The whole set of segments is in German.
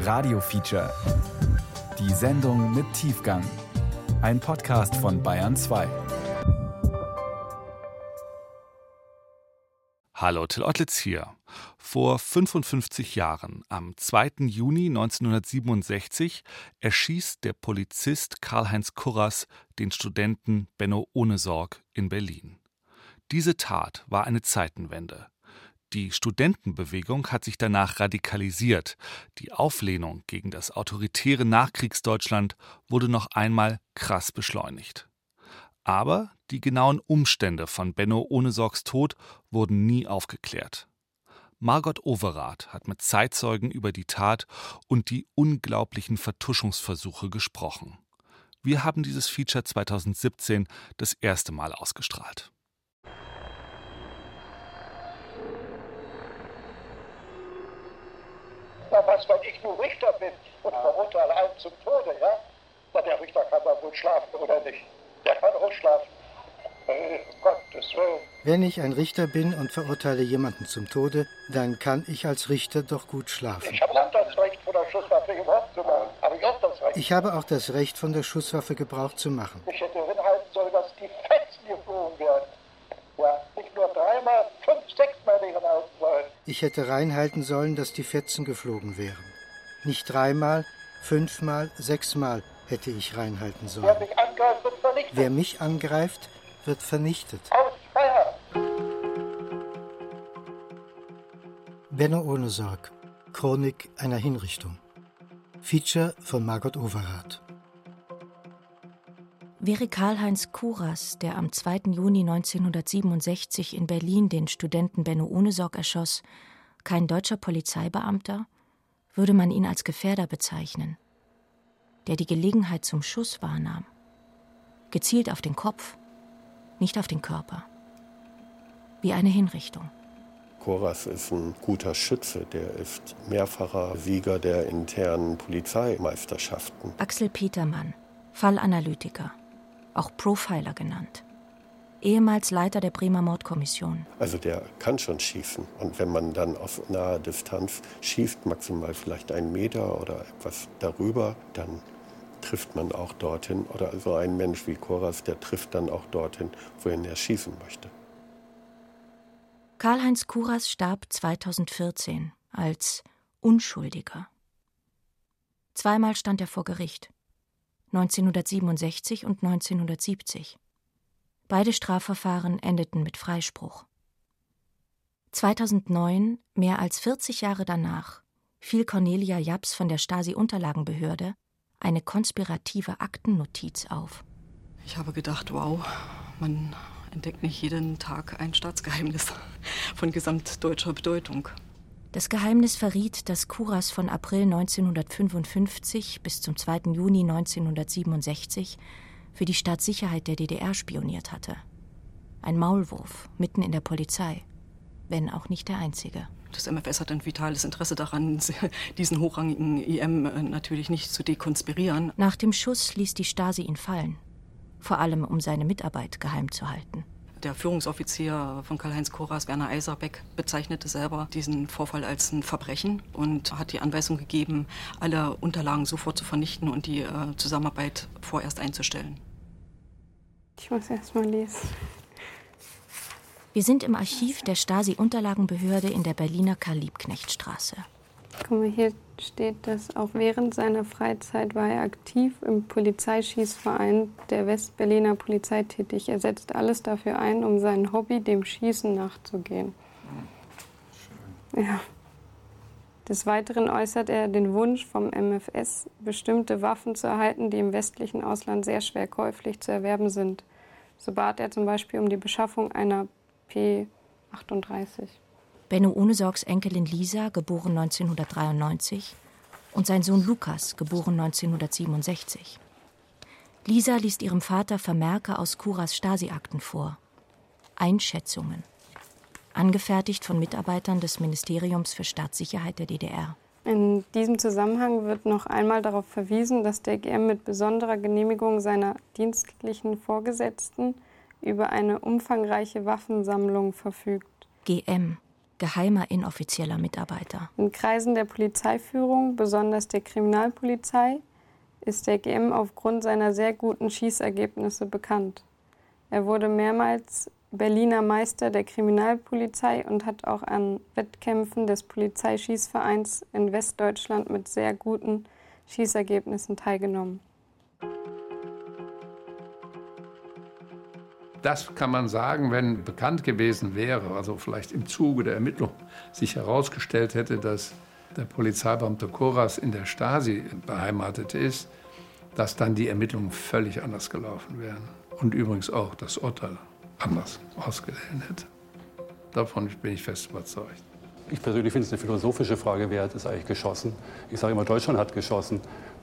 Radio Feature. Die Sendung mit Tiefgang. Ein Podcast von Bayern 2. Hallo, Till Ottlitz hier. Vor 55 Jahren, am 2. Juni 1967, erschießt der Polizist Karl-Heinz Kurras den Studenten Benno Ohnesorg in Berlin. Diese Tat war eine Zeitenwende. Die Studentenbewegung hat sich danach radikalisiert. Die Auflehnung gegen das autoritäre Nachkriegsdeutschland wurde noch einmal krass beschleunigt. Aber die genauen Umstände von Benno Ohnesorgs Tod wurden nie aufgeklärt. Margot Overath hat mit Zeitzeugen über die Tat und die unglaublichen Vertuschungsversuche gesprochen. Wir haben dieses Feature 2017 das erste Mal ausgestrahlt. Na was, wenn ich nur Richter bin und verurteile einen zum Tode, ja? Na, der Richter kann doch wohl schlafen, oder nicht? Der kann auch schlafen. Äh, Gottes Willen. Wenn ich ein Richter bin und verurteile jemanden zum Tode, dann kann ich als Richter doch gut schlafen. Ich habe auch das Recht, von der Schusswaffe Gebrauch zu machen. Habe ich auch das Recht. Ich habe auch das Recht, von der Schusswaffe Gebrauch zu machen. Ich hätte hinhalten sollen, dass die Fetzen geflogen werden. Ja, nicht nur dreimal, fünf, sechsmal hinhalten sollen. Ich hätte reinhalten sollen, dass die Fetzen geflogen wären. Nicht dreimal, fünfmal, sechsmal hätte ich reinhalten Wer sollen. mich angreift, wird vernichtet. Wer mich angreift, wird vernichtet. Aus Freiheit. Benno ohne Sorg. Chronik einer Hinrichtung. Feature von Margot Overath. Wäre Karl-Heinz Kuras, der am 2. Juni 1967 in Berlin den Studenten Benno Ohnesorg erschoss, kein deutscher Polizeibeamter, würde man ihn als Gefährder bezeichnen, der die Gelegenheit zum Schuss wahrnahm. Gezielt auf den Kopf, nicht auf den Körper. Wie eine Hinrichtung. Koras ist ein guter Schütze, der ist mehrfacher Sieger der internen Polizeimeisterschaften. Axel Petermann, Fallanalytiker, auch Profiler genannt. Ehemals Leiter der Bremer Mordkommission. Also der kann schon schießen. Und wenn man dann auf naher Distanz schießt, maximal vielleicht einen Meter oder etwas darüber, dann trifft man auch dorthin. Oder so ein Mensch wie Koras, der trifft dann auch dorthin, wohin er schießen möchte. Karl-Heinz Kuras starb 2014 als Unschuldiger. Zweimal stand er vor Gericht. 1967 und 1970. Beide Strafverfahren endeten mit Freispruch. 2009, mehr als 40 Jahre danach, fiel Cornelia Japs von der Stasi-Unterlagenbehörde eine konspirative Aktennotiz auf. Ich habe gedacht, wow, man entdeckt nicht jeden Tag ein Staatsgeheimnis von gesamtdeutscher Bedeutung. Das Geheimnis verriet, dass Kuras von April 1955 bis zum 2. Juni 1967 für die Staatssicherheit der DDR spioniert hatte. Ein Maulwurf mitten in der Polizei, wenn auch nicht der einzige. Das MFS hat ein vitales Interesse daran, diesen hochrangigen IM äh, natürlich nicht zu dekonspirieren. Nach dem Schuss ließ die Stasi ihn fallen, vor allem um seine Mitarbeit geheim zu halten. Der Führungsoffizier von Karl-Heinz Koras, Werner Eiserbeck, bezeichnete selber diesen Vorfall als ein Verbrechen und hat die Anweisung gegeben, alle Unterlagen sofort zu vernichten und die äh, Zusammenarbeit vorerst einzustellen. Ich muss erst mal lesen. Wir sind im Archiv der Stasi-Unterlagenbehörde in der Berliner Karl-Liebknecht-Straße. Guck mal, hier steht, dass auch während seiner Freizeit war er aktiv im Polizeischießverein der Westberliner Polizei tätig. Er setzt alles dafür ein, um seinem Hobby, dem Schießen, nachzugehen. Ja. Des Weiteren äußert er den Wunsch vom MFS, bestimmte Waffen zu erhalten, die im westlichen Ausland sehr schwer käuflich zu erwerben sind. So bat er zum Beispiel um die Beschaffung einer P38. Benno Ohnesorgs Enkelin Lisa, geboren 1993, und sein Sohn Lukas, geboren 1967. Lisa liest ihrem Vater Vermerke aus Kuras Stasi-Akten vor. Einschätzungen. Angefertigt von Mitarbeitern des Ministeriums für Staatssicherheit der DDR. In diesem Zusammenhang wird noch einmal darauf verwiesen, dass der GM mit besonderer Genehmigung seiner dienstlichen Vorgesetzten über eine umfangreiche Waffensammlung verfügt. GM. Geheimer inoffizieller Mitarbeiter. In Kreisen der Polizeiführung, besonders der Kriminalpolizei, ist der GM aufgrund seiner sehr guten Schießergebnisse bekannt. Er wurde mehrmals Berliner Meister der Kriminalpolizei und hat auch an Wettkämpfen des Polizeischießvereins in Westdeutschland mit sehr guten Schießergebnissen teilgenommen. Das kann man sagen, wenn bekannt gewesen wäre, also vielleicht im Zuge der Ermittlung sich herausgestellt hätte, dass der Polizeibeamte Koras in der Stasi beheimatet ist, dass dann die Ermittlungen völlig anders gelaufen wären. Und übrigens auch das Urteil anders ausgesehen hätte. Davon bin ich fest überzeugt. Ich persönlich finde es eine philosophische Frage, wer hat es eigentlich geschossen? Ich sage immer, Deutschland hat geschossen,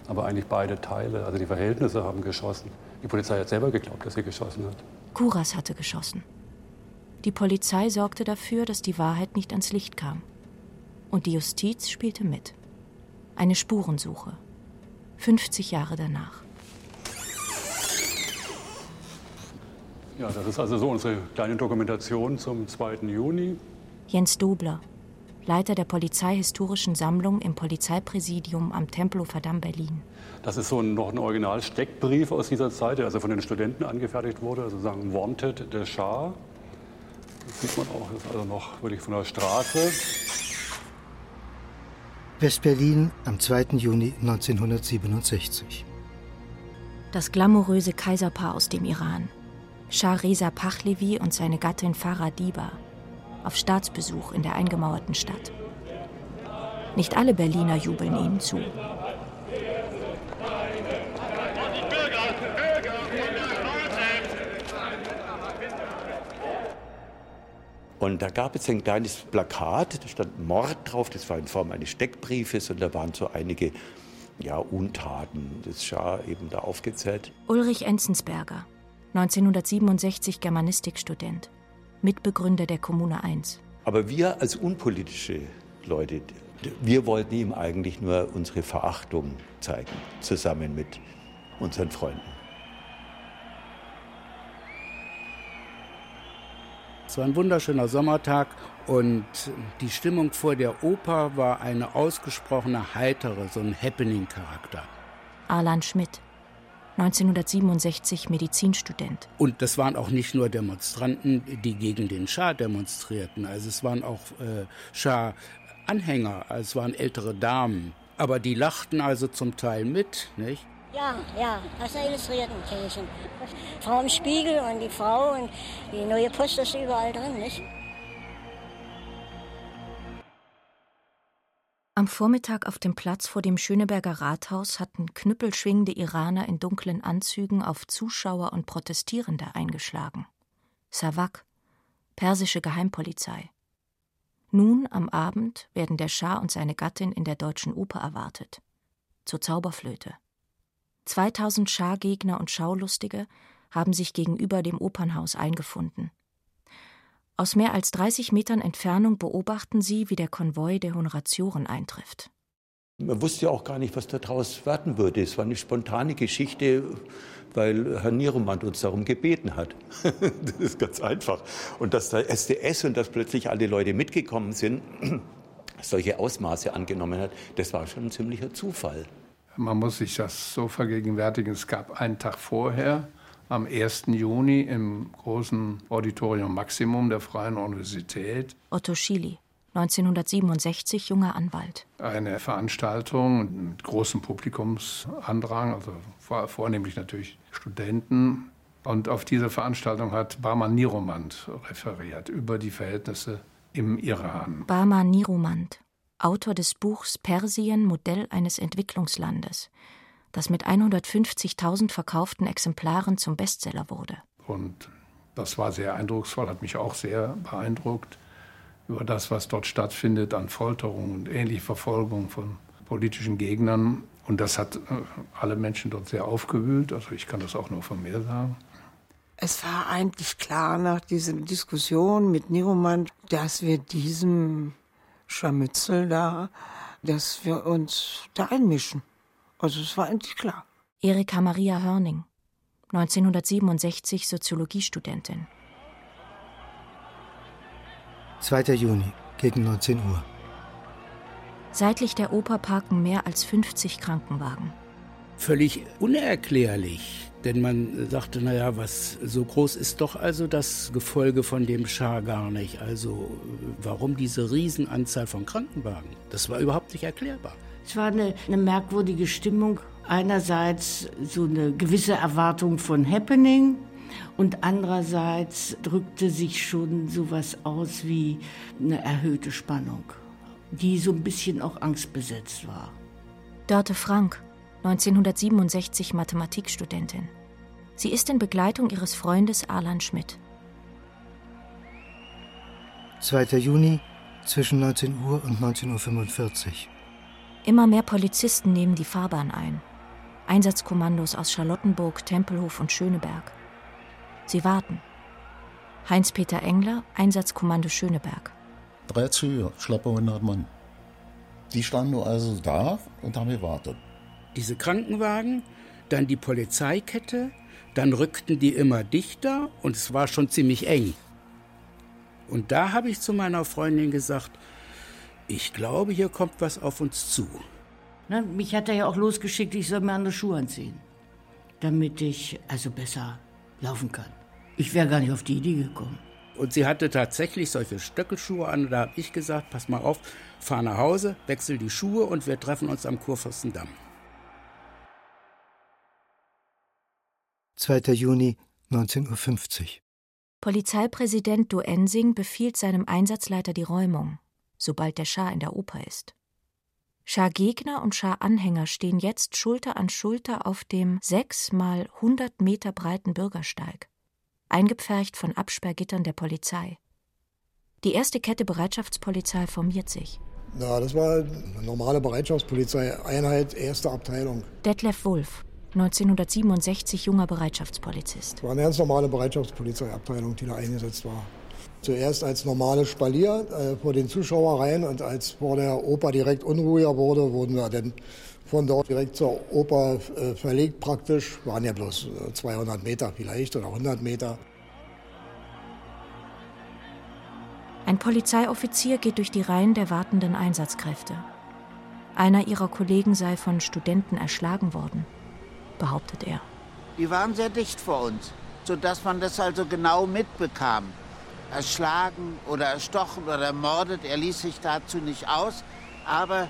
aber eigentlich beide Teile, also die Verhältnisse haben geschossen. Die Polizei hat selber geglaubt, dass sie geschossen hat. Kuras hatte geschossen. Die Polizei sorgte dafür, dass die Wahrheit nicht ans Licht kam. Und die Justiz spielte mit. Eine Spurensuche. 50 Jahre danach. Ja, das ist also so unsere kleine Dokumentation zum 2. Juni. Jens Dobler, Leiter der Polizeihistorischen Sammlung im Polizeipräsidium am Tempelhofer Damm Berlin. Das ist so ein, noch ein Original-Steckbrief aus dieser Zeit, der also von den Studenten angefertigt wurde, also sagen Wanted der Schar. Das sieht man auch, das ist also noch wirklich von der Straße. West-Berlin am 2. Juni 1967. Das glamouröse Kaiserpaar aus dem Iran. Shah Reza Pachlevi und seine Gattin Farah Diba auf Staatsbesuch in der eingemauerten Stadt. Nicht alle Berliner jubeln ihnen zu. Und da gab es ein kleines Plakat, da stand Mord drauf, das war in Form eines Steckbriefes und da waren so einige ja, Untaten des Schah eben da aufgezählt. Ulrich Enzensberger, 1967 Germanistikstudent, Mitbegründer der Kommune 1. Aber wir als unpolitische Leute, wir wollten ihm eigentlich nur unsere Verachtung zeigen, zusammen mit unseren Freunden. Es war ein wunderschöner Sommertag und die Stimmung vor der Oper war eine ausgesprochene heitere, so ein Happening-Charakter. Arlan Schmidt, 1967 Medizinstudent. Und das waren auch nicht nur Demonstranten, die gegen den Schah demonstrierten. Also es waren auch äh, Schah-Anhänger, also es waren ältere Damen. Aber die lachten also zum Teil mit, nicht? Ja, ja, aus der Illustrierten kenne ich schon. Frau im Spiegel und die Frau und die neue Post ist überall drin, nicht? Am Vormittag auf dem Platz vor dem Schöneberger Rathaus hatten knüppelschwingende Iraner in dunklen Anzügen auf Zuschauer und Protestierende eingeschlagen. Savak, persische Geheimpolizei. Nun am Abend werden der Schah und seine Gattin in der Deutschen Oper erwartet. Zur Zauberflöte. 2000 Schah-Gegner und Schaulustige haben sich gegenüber dem Opernhaus eingefunden. Aus mehr als 30 Metern Entfernung beobachten sie, wie der Konvoi der Honoratioren eintrifft. Man wusste ja auch gar nicht, was daraus werden würde. Es war eine spontane Geschichte, weil Herr Nieromand uns darum gebeten hat. das ist ganz einfach. Und dass der SDS und dass plötzlich alle Leute mitgekommen sind, solche Ausmaße angenommen hat, das war schon ein ziemlicher Zufall. Man muss sich das so vergegenwärtigen. Es gab einen Tag vorher am 1. Juni im großen Auditorium Maximum der Freien Universität. Otto Schily, 1967 junger Anwalt. Eine Veranstaltung mit großem Publikumsandrang, also vornehmlich natürlich Studenten. Und auf diese Veranstaltung hat Barman Niromand referiert über die Verhältnisse im Iran. Barman Niromand, Autor des Buchs Persien Modell eines Entwicklungslandes das mit 150.000 verkauften Exemplaren zum Bestseller wurde. Und das war sehr eindrucksvoll, hat mich auch sehr beeindruckt über das, was dort stattfindet an Folterung und ähnliche Verfolgung von politischen Gegnern. Und das hat äh, alle Menschen dort sehr aufgewühlt. Also ich kann das auch nur von mir sagen. Es war eigentlich klar nach dieser Diskussion mit Niromand, dass wir diesem Scharmützel da, dass wir uns da einmischen. Also es war endlich klar. Erika Maria Hörning, 1967 Soziologiestudentin. 2. Juni. gegen 19 Uhr. Seitlich der Oper parken mehr als 50 Krankenwagen. Völlig unerklärlich, denn man sagte, naja, was so groß ist doch also das Gefolge von dem Schah gar nicht. Also warum diese Riesenanzahl von Krankenwagen? Das war überhaupt nicht erklärbar. Es war eine, eine merkwürdige Stimmung. Einerseits so eine gewisse Erwartung von Happening, und andererseits drückte sich schon sowas aus wie eine erhöhte Spannung, die so ein bisschen auch angstbesetzt war. Dörte Frank, 1967 Mathematikstudentin. Sie ist in Begleitung ihres Freundes Arlan Schmidt. 2. Juni zwischen 19 Uhr und 19.45 Uhr. Immer mehr Polizisten nehmen die Fahrbahn ein. Einsatzkommandos aus Charlottenburg, Tempelhof und Schöneberg. Sie warten. Heinz-Peter Engler, Einsatzkommando Schöneberg. Drei Züge, schlappe 100 Mann. Die standen also da und haben gewartet. Diese Krankenwagen, dann die Polizeikette, dann rückten die immer dichter und es war schon ziemlich eng. Und da habe ich zu meiner Freundin gesagt, ich glaube, hier kommt was auf uns zu. Na, mich hat er ja auch losgeschickt, ich soll mir andere Schuhe anziehen, damit ich also besser laufen kann. Ich wäre gar nicht auf die Idee gekommen. Und sie hatte tatsächlich solche Stöckelschuhe an. Da habe ich gesagt, pass mal auf, fahr nach Hause, wechsel die Schuhe und wir treffen uns am Kurfürstendamm. 2. Juni 19.50 Uhr. Polizeipräsident Duensing befiehlt seinem Einsatzleiter die Räumung, sobald der Schah in der Oper ist. Schah-Gegner und Schah-Anhänger stehen jetzt Schulter an Schulter auf dem sechs mal hundert Meter breiten Bürgersteig, eingepfercht von Absperrgittern der Polizei. Die erste Kette Bereitschaftspolizei formiert sich. Ja, das war eine normale Bereitschaftspolizeieinheit, erste Abteilung. Detlef Wulff, 1967 junger Bereitschaftspolizist. War eine ganz normale Bereitschaftspolizeiabteilung, die da eingesetzt war. Zuerst als normales Spalier äh, vor den Zuschauereien und als vor der Oper direkt unruhiger wurde, wurden wir dann von dort direkt zur Oper äh, verlegt praktisch. Waren ja bloß 200 äh, Meter vielleicht oder 100 Meter. Ein Polizeioffizier geht durch die Reihen der wartenden Einsatzkräfte. Einer ihrer Kollegen sei von Studenten erschlagen worden, behauptet er. Die waren sehr dicht vor uns, sodass man das also genau mitbekam erschlagen oder erstochen oder ermordet. Er ließ sich dazu nicht aus, aber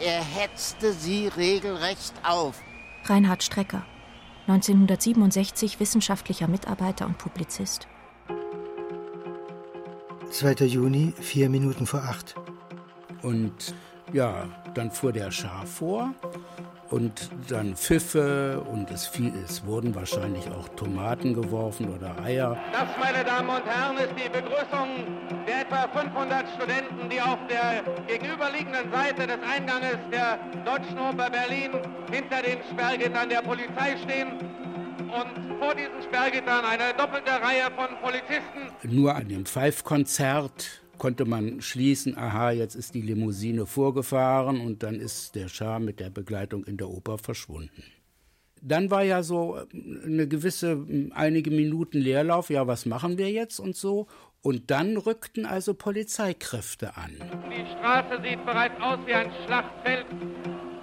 er hetzte sie regelrecht auf. Reinhard Strecker, 1967 wissenschaftlicher Mitarbeiter und Publizist. 2. Juni, vier Minuten vor acht. Und ja, dann fuhr der Schar vor und dann Pfiffe und es, fiel, es wurden wahrscheinlich auch Tomaten geworfen oder Eier. Das, meine Damen und Herren, ist die Begrüßung der etwa 500 Studenten, die auf der gegenüberliegenden Seite des Einganges der Deutschen Oper Berlin hinter den Sperrgittern der Polizei stehen und vor diesen Sperrgittern eine doppelte Reihe von Polizisten. Nur an dem Pfeifkonzert konnte man schließen, aha, jetzt ist die Limousine vorgefahren und dann ist der Schah mit der Begleitung in der Oper verschwunden. Dann war ja so äh, eine gewisse, äh, einige Minuten Leerlauf, ja, was machen wir jetzt und so. Und dann rückten also Polizeikräfte an. Die Straße sieht bereits aus wie ein Schlachtfeld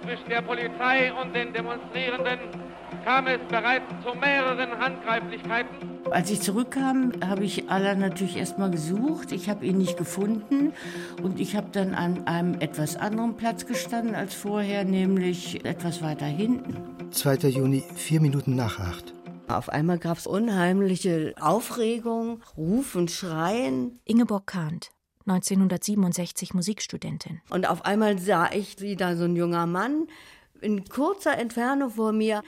zwischen der Polizei und den Demonstrierenden kam es bereits zu mehreren Handgreiflichkeiten. Als ich zurückkam, habe ich Alan natürlich erstmal gesucht. Ich habe ihn nicht gefunden und ich habe dann an einem etwas anderen Platz gestanden als vorher, nämlich etwas weiter hinten. 2. Juni, vier Minuten nach acht. Auf einmal gab es unheimliche Aufregung, Rufen, Schreien. Ingeborg Kahnt, 1967 Musikstudentin. Und auf einmal sah ich, wie da so ein junger Mann in kurzer Entfernung vor mir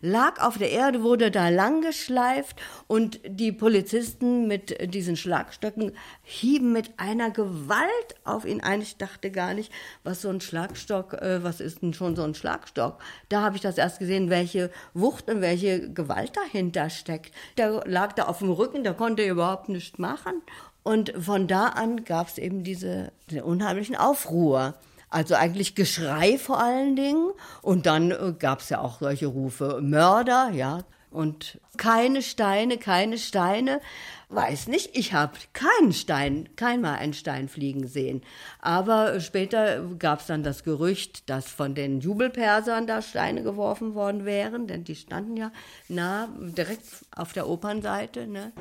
lag auf der Erde, wurde da lang geschleift und die Polizisten mit diesen Schlagstöcken hieben mit einer Gewalt auf ihn ein. Ich dachte gar nicht, was so ein Schlagstock, äh, was ist denn schon so ein Schlagstock? Da habe ich das erst gesehen, welche Wucht und welche Gewalt dahinter steckt. Der lag da auf dem Rücken, der konnte überhaupt nichts machen. Und von da an gab es eben diese, diese unheimlichen Aufruhr. Also eigentlich Geschrei vor allen Dingen. Und dann äh, gab es ja auch solche Rufe, Mörder, ja. Und keine Steine, keine Steine. Weiß nicht, ich habe keinen Stein, keinmal einen Stein fliegen sehen. Aber später gab es dann das Gerücht, dass von den Jubelpersern da Steine geworfen worden wären, denn die standen ja nah, direkt auf der Opernseite. Ne?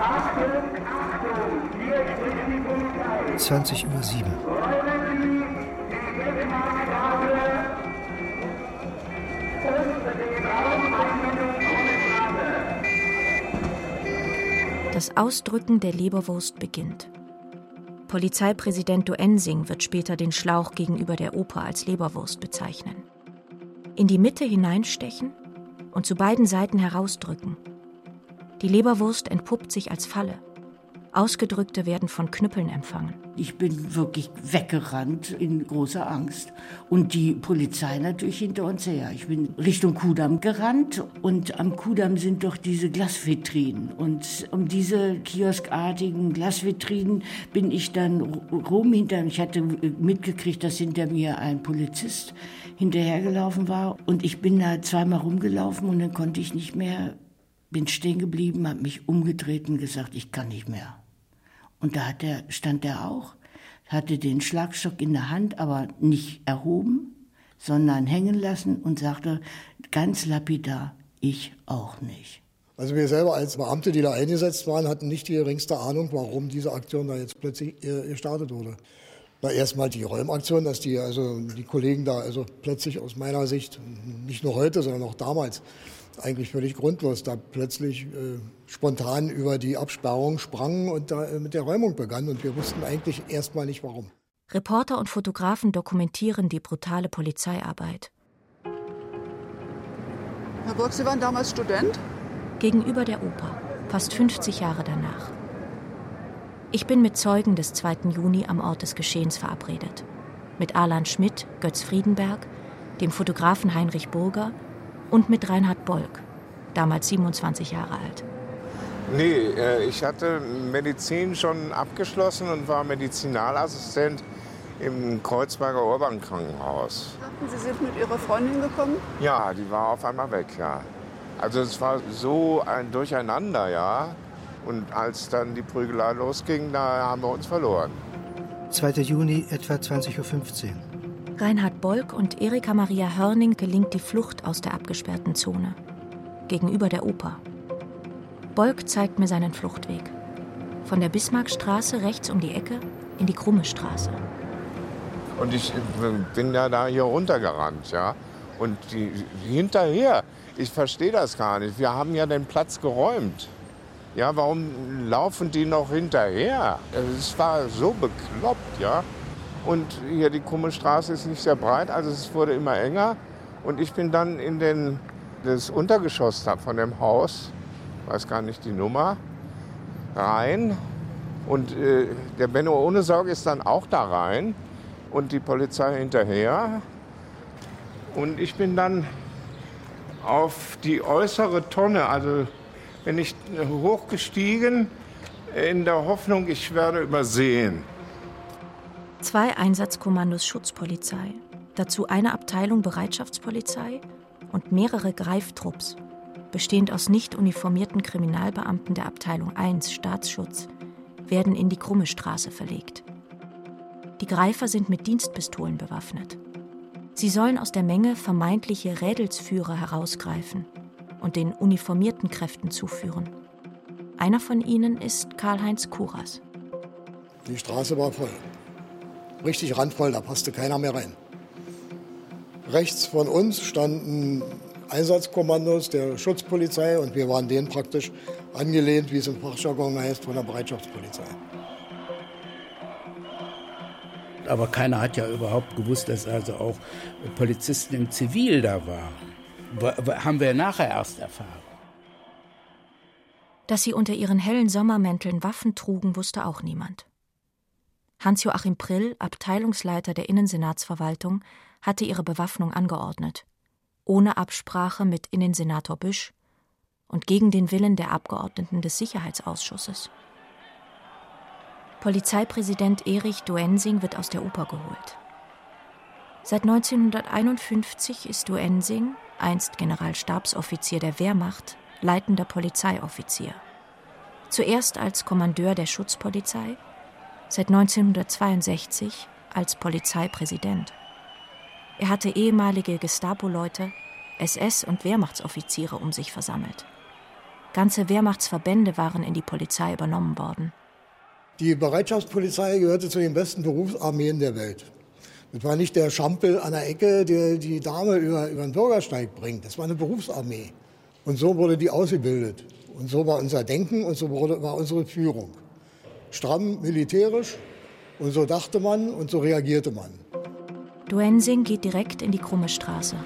Achtung, Achtung, 20.07 Uhr. Das Ausdrücken der Leberwurst beginnt. Polizeipräsident Duensing wird später den Schlauch gegenüber der Oper als Leberwurst bezeichnen. In die Mitte hineinstechen und zu beiden Seiten herausdrücken. Die Leberwurst entpuppt sich als Falle. Ausgedrückte werden von Knüppeln empfangen. Ich bin wirklich weggerannt in großer Angst. Und die Polizei natürlich hinter uns her. Ich bin Richtung Kudamm gerannt und am Kudamm sind doch diese Glasvitrinen. Und um diese kioskartigen Glasvitrinen bin ich dann rum hinter. Ich hatte mitgekriegt, dass hinter mir ein Polizist hinterhergelaufen war. Und ich bin da zweimal rumgelaufen und dann konnte ich nicht mehr bin stehen geblieben, habe mich umgedreht und gesagt, ich kann nicht mehr. Und da hat der, stand er auch, hatte den Schlagstock in der Hand, aber nicht erhoben, sondern hängen lassen und sagte ganz lapidar, ich auch nicht. Also wir selber als Beamte, die da eingesetzt waren, hatten nicht die geringste Ahnung, warum diese Aktion da jetzt plötzlich äh, gestartet wurde. Na, erstmal die Räumaktion, dass die, also die Kollegen da also plötzlich aus meiner Sicht, nicht nur heute, sondern auch damals, eigentlich völlig grundlos, da plötzlich äh, spontan über die Absperrung sprangen und da äh, mit der Räumung begannen. Und wir wussten eigentlich erstmal nicht warum. Reporter und Fotografen dokumentieren die brutale Polizeiarbeit. Herr Burg, Sie waren damals Student? Gegenüber der Oper, fast 50 Jahre danach. Ich bin mit Zeugen des 2. Juni am Ort des Geschehens verabredet. Mit Alan Schmidt, Götz Friedenberg, dem Fotografen Heinrich Burger und mit Reinhard Bolk, damals 27 Jahre alt. Nee, äh, ich hatte Medizin schon abgeschlossen und war Medizinalassistent im Kreuzberger Urban-Krankenhaus. Sie sind mit Ihrer Freundin gekommen? Ja, die war auf einmal weg, ja. Also es war so ein Durcheinander, ja. Und als dann die Prügelei losging, da haben wir uns verloren. 2. Juni, etwa 20.15 Uhr. Reinhard Bolk und Erika Maria Hörning gelingt die Flucht aus der abgesperrten Zone. Gegenüber der Oper. Bolk zeigt mir seinen Fluchtweg. Von der Bismarckstraße rechts um die Ecke in die Krumme Straße. Und ich bin ja da hier runtergerannt, ja. Und die, hinterher, ich verstehe das gar nicht. Wir haben ja den Platz geräumt. Ja, warum laufen die noch hinterher? Es war so bekloppt, ja. Und hier die krumme Straße ist nicht sehr breit, also es wurde immer enger. Und ich bin dann in den, das Untergeschoss von dem Haus, weiß gar nicht die Nummer, rein. Und äh, der Benno ohne Sorge ist dann auch da rein und die Polizei hinterher. Und ich bin dann auf die äußere Tonne, also bin ich hochgestiegen in der Hoffnung, ich werde übersehen. Zwei Einsatzkommandos Schutzpolizei, dazu eine Abteilung Bereitschaftspolizei und mehrere Greiftrupps, bestehend aus nicht uniformierten Kriminalbeamten der Abteilung 1 Staatsschutz, werden in die Krumme Straße verlegt. Die Greifer sind mit Dienstpistolen bewaffnet. Sie sollen aus der Menge vermeintliche Rädelsführer herausgreifen und den uniformierten Kräften zuführen. Einer von ihnen ist Karl-Heinz Kuras. Die Straße war voll richtig randvoll, da passte keiner mehr rein. Rechts von uns standen Einsatzkommandos der Schutzpolizei und wir waren denen praktisch angelehnt, wie es im Fachjargon heißt, von der Bereitschaftspolizei. Aber keiner hat ja überhaupt gewusst, dass also auch Polizisten im Zivil da waren. Haben wir nachher erst erfahren. Dass sie unter ihren hellen Sommermänteln Waffen trugen, wusste auch niemand. Hans-Joachim Prill, Abteilungsleiter der Innensenatsverwaltung, hatte ihre Bewaffnung angeordnet, ohne Absprache mit Innensenator Büsch und gegen den Willen der Abgeordneten des Sicherheitsausschusses. Polizeipräsident Erich Duensing wird aus der Oper geholt. Seit 1951 ist Duensing, einst Generalstabsoffizier der Wehrmacht, leitender Polizeioffizier. Zuerst als Kommandeur der Schutzpolizei, seit 1962 als Polizeipräsident. Er hatte ehemalige Gestapo-Leute, SS- und Wehrmachtsoffiziere um sich versammelt. Ganze Wehrmachtsverbände waren in die Polizei übernommen worden. Die Bereitschaftspolizei gehörte zu den besten Berufsarmeen der Welt. Das war nicht der Schampel an der Ecke, der die Dame über, über den Bürgersteig bringt. Das war eine Berufsarmee. Und so wurde die ausgebildet. Und so war unser Denken und so wurde, war unsere Führung. Stramm militärisch und so dachte man und so reagierte man. Duensing geht direkt in die krumme Straße.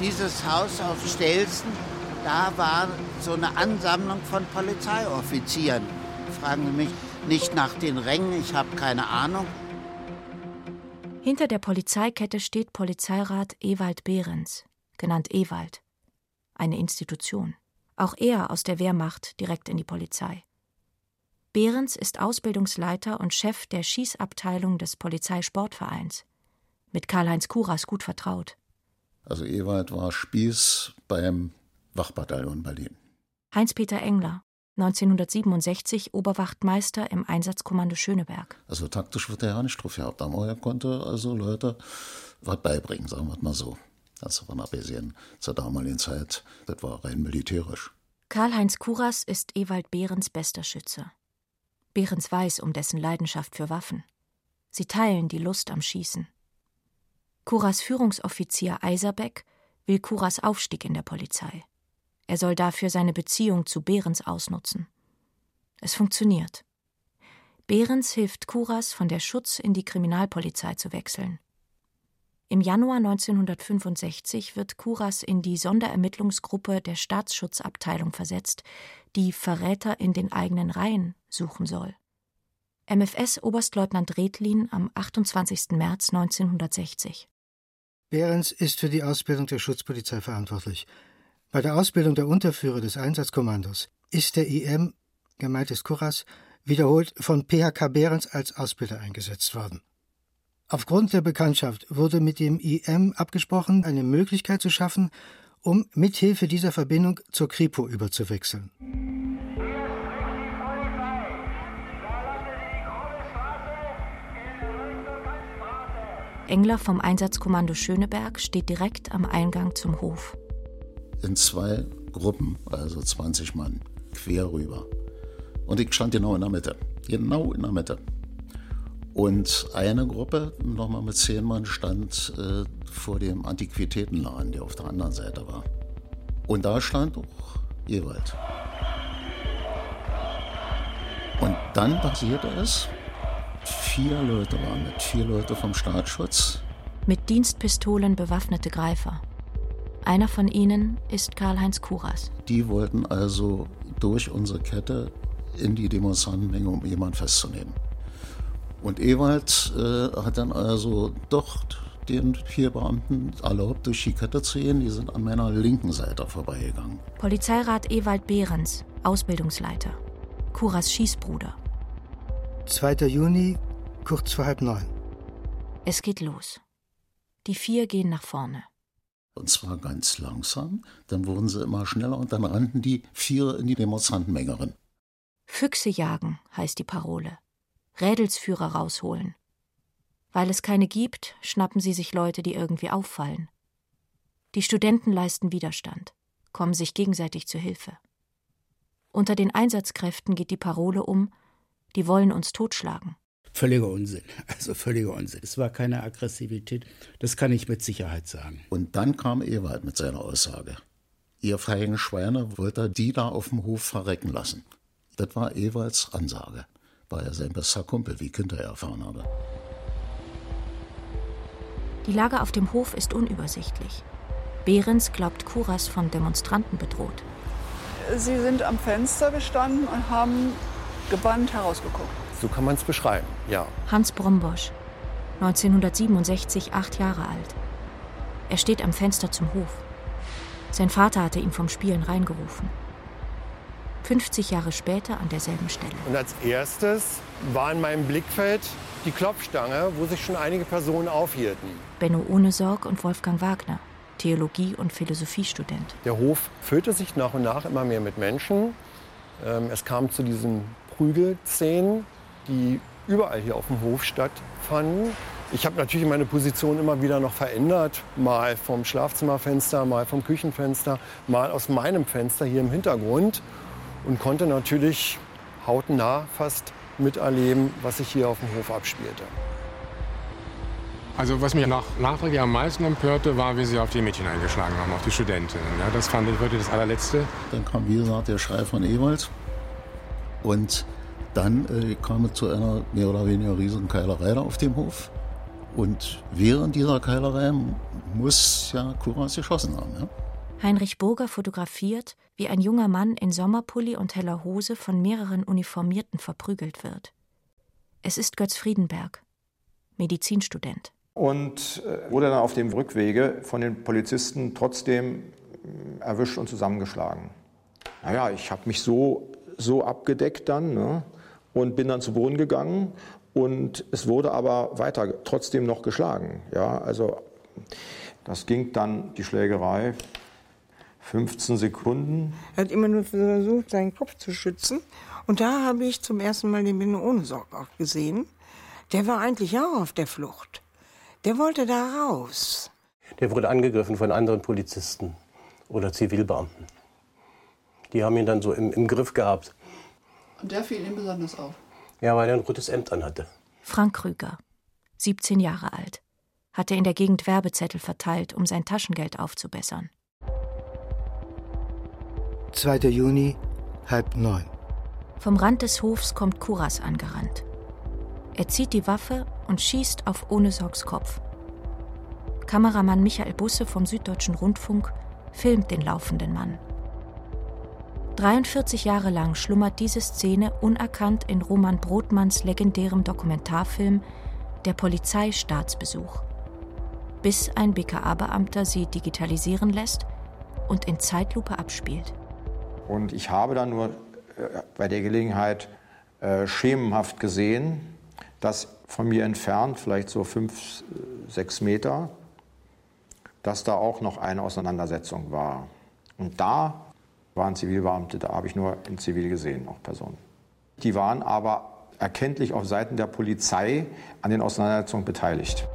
Dieses Haus auf Stelzen, da war so eine Ansammlung von Polizeioffizieren. Fragen Sie mich nicht nach den Rängen, ich habe keine Ahnung. Hinter der Polizeikette steht Polizeirat Ewald Behrens, genannt Ewald. Eine Institution. Auch er aus der Wehrmacht direkt in die Polizei. Behrens ist Ausbildungsleiter und Chef der Schießabteilung des Polizeisportvereins. Mit Karl-Heinz Kuras gut vertraut. Also Ewald war Spieß beim Wachbataillon Berlin. Heinz-Peter Engler, 1967 Oberwachtmeister im Einsatzkommando Schöneberg. Also taktisch wird er ja nicht drauf gehabt, aber er konnte also Leute was beibringen, sagen wir mal so. Das war abgesehen zur damaligen Zeit, das war rein militärisch. Karl-Heinz Kuras ist Ewald Behrens bester Schütze. Behrens weiß um dessen Leidenschaft für Waffen. Sie teilen die Lust am Schießen. Kuras Führungsoffizier Eiserbeck will Kuras Aufstieg in der Polizei. Er soll dafür seine Beziehung zu Behrens ausnutzen. Es funktioniert. Behrens hilft Kuras, von der Schutz in die Kriminalpolizei zu wechseln. Im Januar 1965 wird Kuras in die Sonderermittlungsgruppe der Staatsschutzabteilung versetzt, die Verräter in den eigenen Reihen suchen soll. MFS Oberstleutnant Redlin am 28. März 1960. Behrens ist für die Ausbildung der Schutzpolizei verantwortlich. Bei der Ausbildung der Unterführer des Einsatzkommandos ist der IM, gemeint ist Kuras, wiederholt von PHK Behrens als Ausbilder eingesetzt worden. Aufgrund der Bekanntschaft wurde mit dem IM abgesprochen, eine Möglichkeit zu schaffen, um mithilfe dieser Verbindung zur Kripo überzuwechseln. Engler vom Einsatzkommando Schöneberg steht direkt am Eingang zum Hof. In zwei Gruppen, also 20 Mann, quer rüber. Und ich stand genau in der Mitte. Genau in der Mitte. Und eine Gruppe, nochmal mit zehn Mann, stand äh, vor dem Antiquitätenladen, der auf der anderen Seite war. Und da stand auch Ewald. Und dann passierte es, vier Leute waren mit, vier Leute vom Staatsschutz. Mit Dienstpistolen bewaffnete Greifer. Einer von ihnen ist Karl-Heinz Kuras. Die wollten also durch unsere Kette in die Demonstrantenmenge, um jemanden festzunehmen. Und Ewald äh, hat dann also doch den vier Beamten erlaubt, durch die Kette zu gehen. Die sind an meiner linken Seite vorbeigegangen. Polizeirat Ewald Behrens, Ausbildungsleiter. Kuras Schießbruder. 2. Juni, kurz vor halb neun. Es geht los. Die vier gehen nach vorne. Und zwar ganz langsam, dann wurden sie immer schneller und dann rannten die vier in die Demonstrantenmenge rein. Füchse jagen heißt die Parole. Rädelsführer rausholen. Weil es keine gibt, schnappen sie sich Leute, die irgendwie auffallen. Die Studenten leisten Widerstand, kommen sich gegenseitig zu Hilfe. Unter den Einsatzkräften geht die Parole um, die wollen uns totschlagen. Völliger Unsinn. Also völliger Unsinn. Es war keine Aggressivität. Das kann ich mit Sicherheit sagen. Und dann kam Ewald mit seiner Aussage. Ihr feigen Schweine wollt ihr die da auf dem Hof verrecken lassen. Das war Ewalds Ansage. War ja sein bester Kumpel, wie ich hinterher erfahren habe. Die Lage auf dem Hof ist unübersichtlich. Behrens glaubt Kuras von Demonstranten bedroht. Sie sind am Fenster gestanden und haben gebannt herausgeguckt. So kann man es beschreiben, ja. Hans Brombosch, 1967 acht Jahre alt. Er steht am Fenster zum Hof. Sein Vater hatte ihn vom Spielen reingerufen. 50 Jahre später an derselben Stelle. Und als erstes war in meinem Blickfeld die Klopfstange, wo sich schon einige Personen aufhielten. Benno Ohnesorg und Wolfgang Wagner. Theologie- und Philosophiestudent. Der Hof füllte sich nach und nach immer mehr mit Menschen. Ähm, es kam zu diesen Prügelszenen, die überall hier auf dem Hof stattfanden. Ich habe natürlich meine Position immer wieder noch verändert. Mal vom Schlafzimmerfenster, mal vom Küchenfenster, mal aus meinem Fenster hier im Hintergrund. Und konnte natürlich hautnah fast miterleben, was sich hier auf dem Hof abspielte. Also was mich nach nachträglich am meisten empörte, war, wie sie auf die Mädchen eingeschlagen haben, auf die Studentinnen. Ja, das fand ich wirklich das allerletzte. Dann kam, wie gesagt, der Schrei von Ewald. Und dann äh, kam es zu einer mehr oder weniger riesigen Keilerei da auf dem Hof. Und während dieser Keilerei muss ja Kuras geschossen haben. Ja? Heinrich Burger fotografiert, wie ein junger Mann in Sommerpulli und heller Hose von mehreren Uniformierten verprügelt wird. Es ist Götz Friedenberg, Medizinstudent und äh, wurde dann auf dem Rückwege von den Polizisten trotzdem äh, erwischt und zusammengeschlagen. Naja, ich habe mich so, so abgedeckt dann ne, und bin dann zu Boden gegangen und es wurde aber weiter trotzdem noch geschlagen. Ja, also das ging dann, die Schlägerei, 15 Sekunden. Er hat immer nur versucht, seinen Kopf zu schützen. Und da habe ich zum ersten Mal den Benno ohne Sorg auch gesehen. Der war eigentlich auch auf der Flucht. Der wollte da raus. Der wurde angegriffen von anderen Polizisten oder Zivilbeamten. Die haben ihn dann so im, im Griff gehabt. Und der fiel ihm besonders auf? Ja, weil er ein rotes Hemd anhatte. Frank Krüger, 17 Jahre alt, hatte in der Gegend Werbezettel verteilt, um sein Taschengeld aufzubessern. 2. Juni, halb neun. Vom Rand des Hofs kommt Kuras angerannt. Er zieht die Waffe und schießt auf Ohnesorgs Kopf. Kameramann Michael Busse vom Süddeutschen Rundfunk filmt den laufenden Mann. 43 Jahre lang schlummert diese Szene unerkannt in Roman Brotmanns legendärem Dokumentarfilm Der Polizeistaatsbesuch, bis ein BKA-Beamter sie digitalisieren lässt und in Zeitlupe abspielt. Und ich habe dann nur äh, bei der Gelegenheit äh, schemenhaft gesehen, dass von mir entfernt, vielleicht so fünf, sechs Meter, dass da auch noch eine Auseinandersetzung war. Und da waren Zivilbeamte, da habe ich nur in Zivil gesehen, auch Personen. Die waren aber erkenntlich auf Seiten der Polizei an den Auseinandersetzungen beteiligt.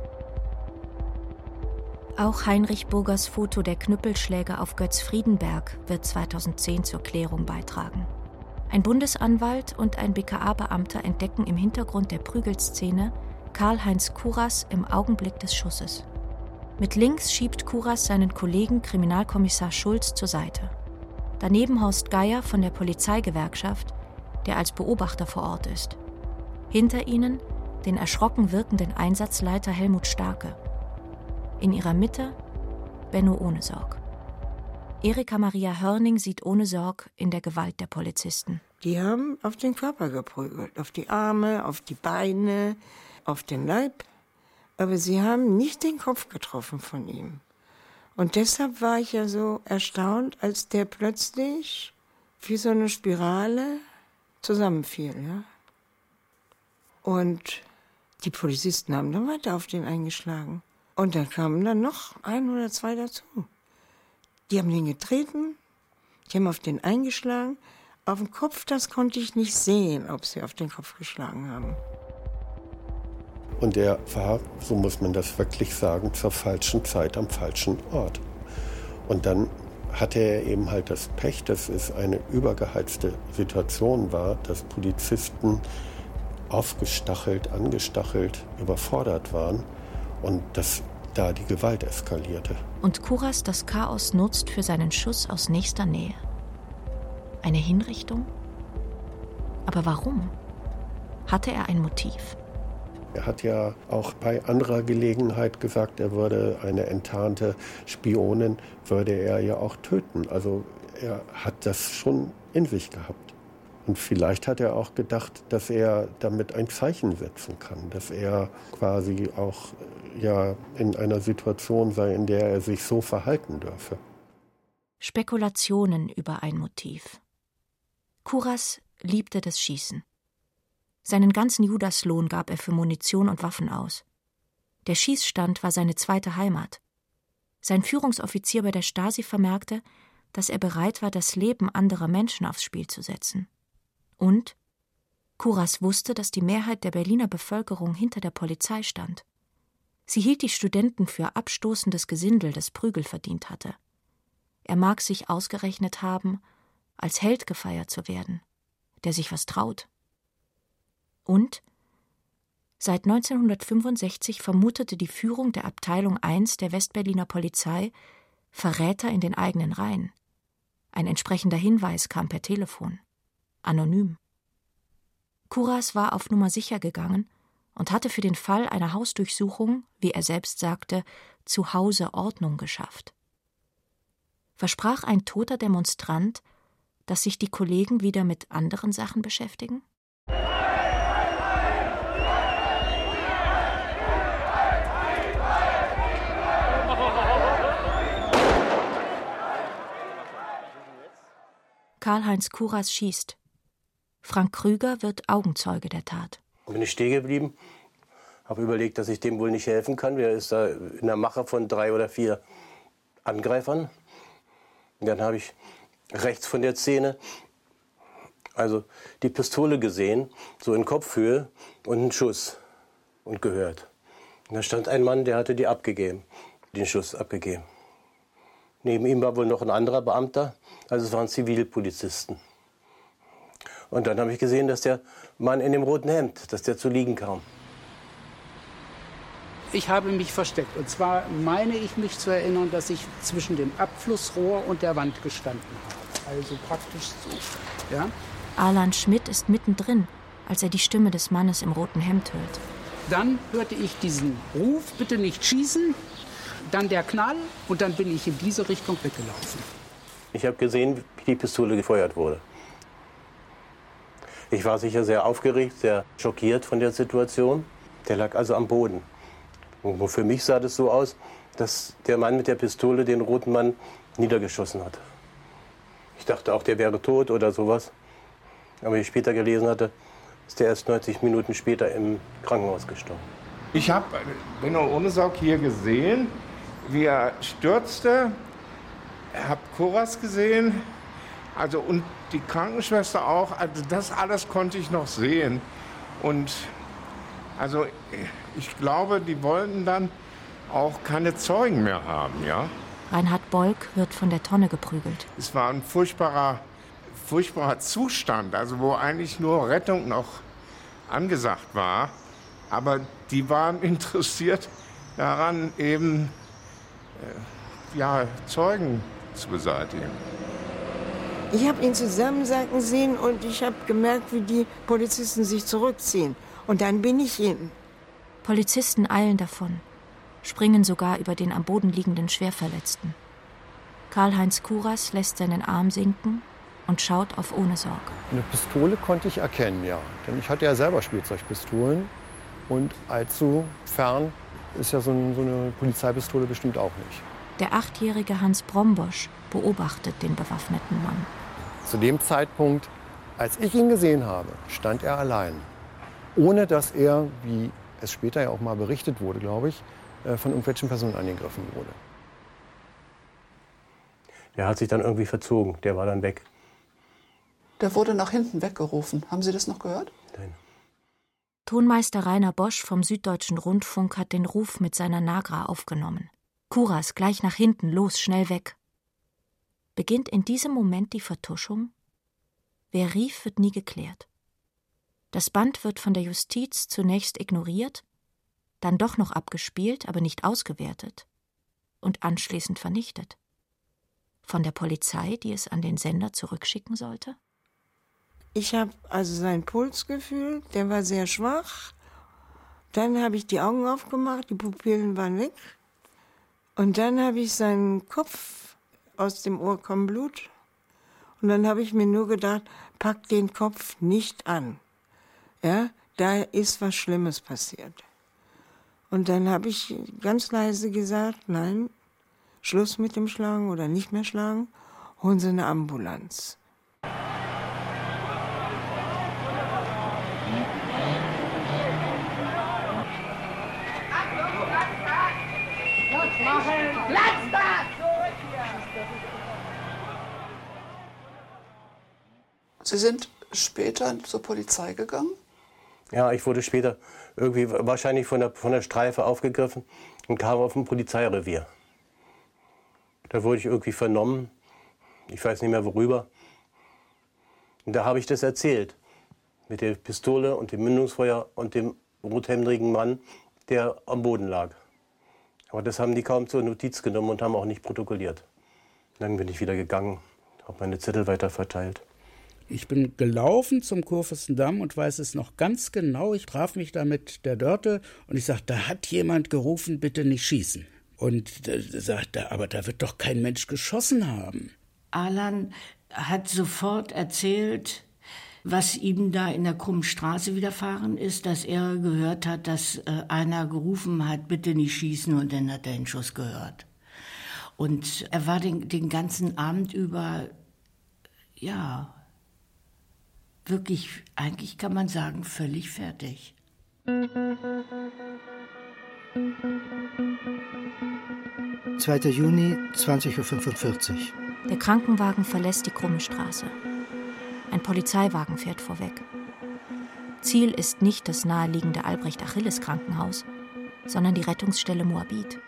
Auch Heinrich Burgers Foto der Knüppelschläge auf Götz Friedenberg wird 2010 zur Klärung beitragen. Ein Bundesanwalt und ein BKA-Beamter entdecken im Hintergrund der Prügelszene Karl-Heinz Kuras im Augenblick des Schusses. Mit links schiebt Kuras seinen Kollegen Kriminalkommissar Schulz zur Seite. Daneben Horst Geier von der Polizeigewerkschaft, der als Beobachter vor Ort ist. Hinter ihnen den erschrocken wirkenden Einsatzleiter Helmut Starke. In ihrer Mitte Benno Ohnesorg. Erika Maria Hörning sieht ohne Sorg in der Gewalt der Polizisten. Die haben auf den Körper geprügelt, auf die Arme, auf die Beine, auf den Leib. Aber sie haben nicht den Kopf getroffen von ihm. Und deshalb war ich ja so erstaunt, als der plötzlich wie so eine Spirale zusammenfiel. Ja? Und die Polizisten haben dann weiter auf den eingeschlagen. Und da kamen dann noch ein oder zwei dazu. Die haben den getreten, die haben auf den eingeschlagen. Auf den Kopf, das konnte ich nicht sehen, ob sie auf den Kopf geschlagen haben. Und er war, so muss man das wirklich sagen, zur falschen Zeit am falschen Ort. Und dann hatte er eben halt das Pech, dass es eine übergeheizte Situation war, dass Polizisten aufgestachelt, angestachelt, überfordert waren und dass da die Gewalt eskalierte und Kuras das Chaos nutzt für seinen Schuss aus nächster Nähe. Eine Hinrichtung? Aber warum? Hatte er ein Motiv? Er hat ja auch bei anderer Gelegenheit gesagt, er würde eine enttarnte Spionin, würde er ja auch töten. Also er hat das schon in sich gehabt. Und vielleicht hat er auch gedacht, dass er damit ein Zeichen setzen kann, dass er quasi auch ja in einer Situation sei, in der er sich so verhalten dürfe. Spekulationen über ein Motiv. Kuras liebte das Schießen. Seinen ganzen Judaslohn gab er für Munition und Waffen aus. Der Schießstand war seine zweite Heimat. Sein Führungsoffizier bei der Stasi vermerkte, dass er bereit war, das Leben anderer Menschen aufs Spiel zu setzen. Und Kuras wusste, dass die Mehrheit der Berliner Bevölkerung hinter der Polizei stand. Sie hielt die Studenten für abstoßendes Gesindel, das Prügel verdient hatte. Er mag sich ausgerechnet haben, als Held gefeiert zu werden, der sich was traut. Und seit 1965 vermutete die Führung der Abteilung I der Westberliner Polizei Verräter in den eigenen Reihen. Ein entsprechender Hinweis kam per Telefon. Anonym. Kuras war auf Nummer sicher gegangen und hatte für den Fall einer Hausdurchsuchung, wie er selbst sagte, zu Hause Ordnung geschafft. Versprach ein toter Demonstrant, dass sich die Kollegen wieder mit anderen Sachen beschäftigen? Karl-Heinz Kuras schießt. Frank Krüger wird Augenzeuge der Tat. Bin ich stehen geblieben, habe überlegt, dass ich dem wohl nicht helfen kann. Der ist da in der Mache von drei oder vier Angreifern. Und dann habe ich rechts von der Szene also die Pistole gesehen, so in Kopfhöhe und einen Schuss und gehört. Und da stand ein Mann, der hatte die abgegeben, den Schuss abgegeben. Neben ihm war wohl noch ein anderer Beamter, also es waren Zivilpolizisten. Und dann habe ich gesehen, dass der Mann in dem roten Hemd, dass der zu liegen kam. Ich habe mich versteckt. Und zwar meine ich mich zu erinnern, dass ich zwischen dem Abflussrohr und der Wand gestanden habe. Also praktisch so. Ja? Alan Schmidt ist mittendrin, als er die Stimme des Mannes im roten Hemd hört. Dann hörte ich diesen Ruf, bitte nicht schießen dann der Knall und dann bin ich in diese Richtung weggelaufen. Ich habe gesehen, wie die Pistole gefeuert wurde. Ich war sicher sehr aufgeregt, sehr schockiert von der Situation. Der lag also am Boden. Und für mich sah das so aus, dass der Mann mit der Pistole den roten Mann niedergeschossen hat. Ich dachte auch, der wäre tot oder sowas. Aber ich später gelesen hatte, ist der erst 90 Minuten später im Krankenhaus gestorben. Ich habe Benno Ohnesorg hier gesehen wie er stürzte. Ich habe Koras gesehen, also und die Krankenschwester auch. Also das alles konnte ich noch sehen. Und also ich glaube, die wollten dann auch keine Zeugen mehr haben, ja. Reinhard Bolk wird von der Tonne geprügelt. Es war ein furchtbarer, furchtbarer Zustand, also wo eigentlich nur Rettung noch angesagt war. Aber die waren interessiert daran, eben äh, ja, Zeugen zu beseitigen. Ich habe ihn zusammensacken sehen und ich habe gemerkt, wie die Polizisten sich zurückziehen. Und dann bin ich hin. Polizisten eilen davon, springen sogar über den am Boden liegenden Schwerverletzten. Karl-Heinz Kuras lässt seinen Arm sinken und schaut auf ohne Sorge. Eine Pistole konnte ich erkennen, ja. Denn ich hatte ja selber Spielzeugpistolen. Und allzu fern ist ja so, ein, so eine Polizeipistole bestimmt auch nicht. Der achtjährige Hans Brombosch beobachtet den bewaffneten Mann. Zu dem Zeitpunkt, als ich ihn gesehen habe, stand er allein. Ohne dass er, wie es später ja auch mal berichtet wurde, glaube ich, äh, von irgendwelchen Personen angegriffen wurde. Der hat sich dann irgendwie verzogen, der war dann weg. Der wurde nach hinten weggerufen. Haben Sie das noch gehört? Nein. Tonmeister Rainer Bosch vom Süddeutschen Rundfunk hat den Ruf mit seiner Nagra aufgenommen. Kuras gleich nach hinten, los, schnell weg. Beginnt in diesem Moment die Vertuschung? Wer rief, wird nie geklärt. Das Band wird von der Justiz zunächst ignoriert, dann doch noch abgespielt, aber nicht ausgewertet und anschließend vernichtet. Von der Polizei, die es an den Sender zurückschicken sollte? Ich habe also seinen Puls gefühlt, der war sehr schwach. Dann habe ich die Augen aufgemacht, die Pupillen waren weg. Und dann habe ich seinen Kopf, aus dem Ohr kommt Blut. Und dann habe ich mir nur gedacht, pack den Kopf nicht an. Ja, da ist was Schlimmes passiert. Und dann habe ich ganz leise gesagt, nein, Schluss mit dem Schlagen oder nicht mehr schlagen, holen Sie eine Ambulanz. machen! Platz da! Sie sind später zur Polizei gegangen? Ja, ich wurde später irgendwie wahrscheinlich von der, von der Streife aufgegriffen und kam auf ein Polizeirevier. Da wurde ich irgendwie vernommen. Ich weiß nicht mehr worüber. Und da habe ich das erzählt. Mit der Pistole und dem Mündungsfeuer und dem rothemdrigen Mann, der am Boden lag. Aber das haben die kaum zur Notiz genommen und haben auch nicht protokolliert. Dann bin ich wieder gegangen, habe meine Zettel weiter verteilt. Ich bin gelaufen zum Kurfürstendamm und weiß es noch ganz genau. Ich traf mich da mit der Dörte und ich sagte, da hat jemand gerufen, bitte nicht schießen. Und da sagte, aber da wird doch kein Mensch geschossen haben. Alan hat sofort erzählt, was ihm da in der krummen Straße widerfahren ist, dass er gehört hat, dass äh, einer gerufen hat, bitte nicht schießen und dann hat er den Schuss gehört. Und er war den, den ganzen Abend über, ja, wirklich, eigentlich kann man sagen, völlig fertig. 2. Juni, 20.45 Uhr. Der Krankenwagen verlässt die krumme Straße. Ein Polizeiwagen fährt vorweg. Ziel ist nicht das naheliegende Albrecht-Achilles-Krankenhaus, sondern die Rettungsstelle Moabit.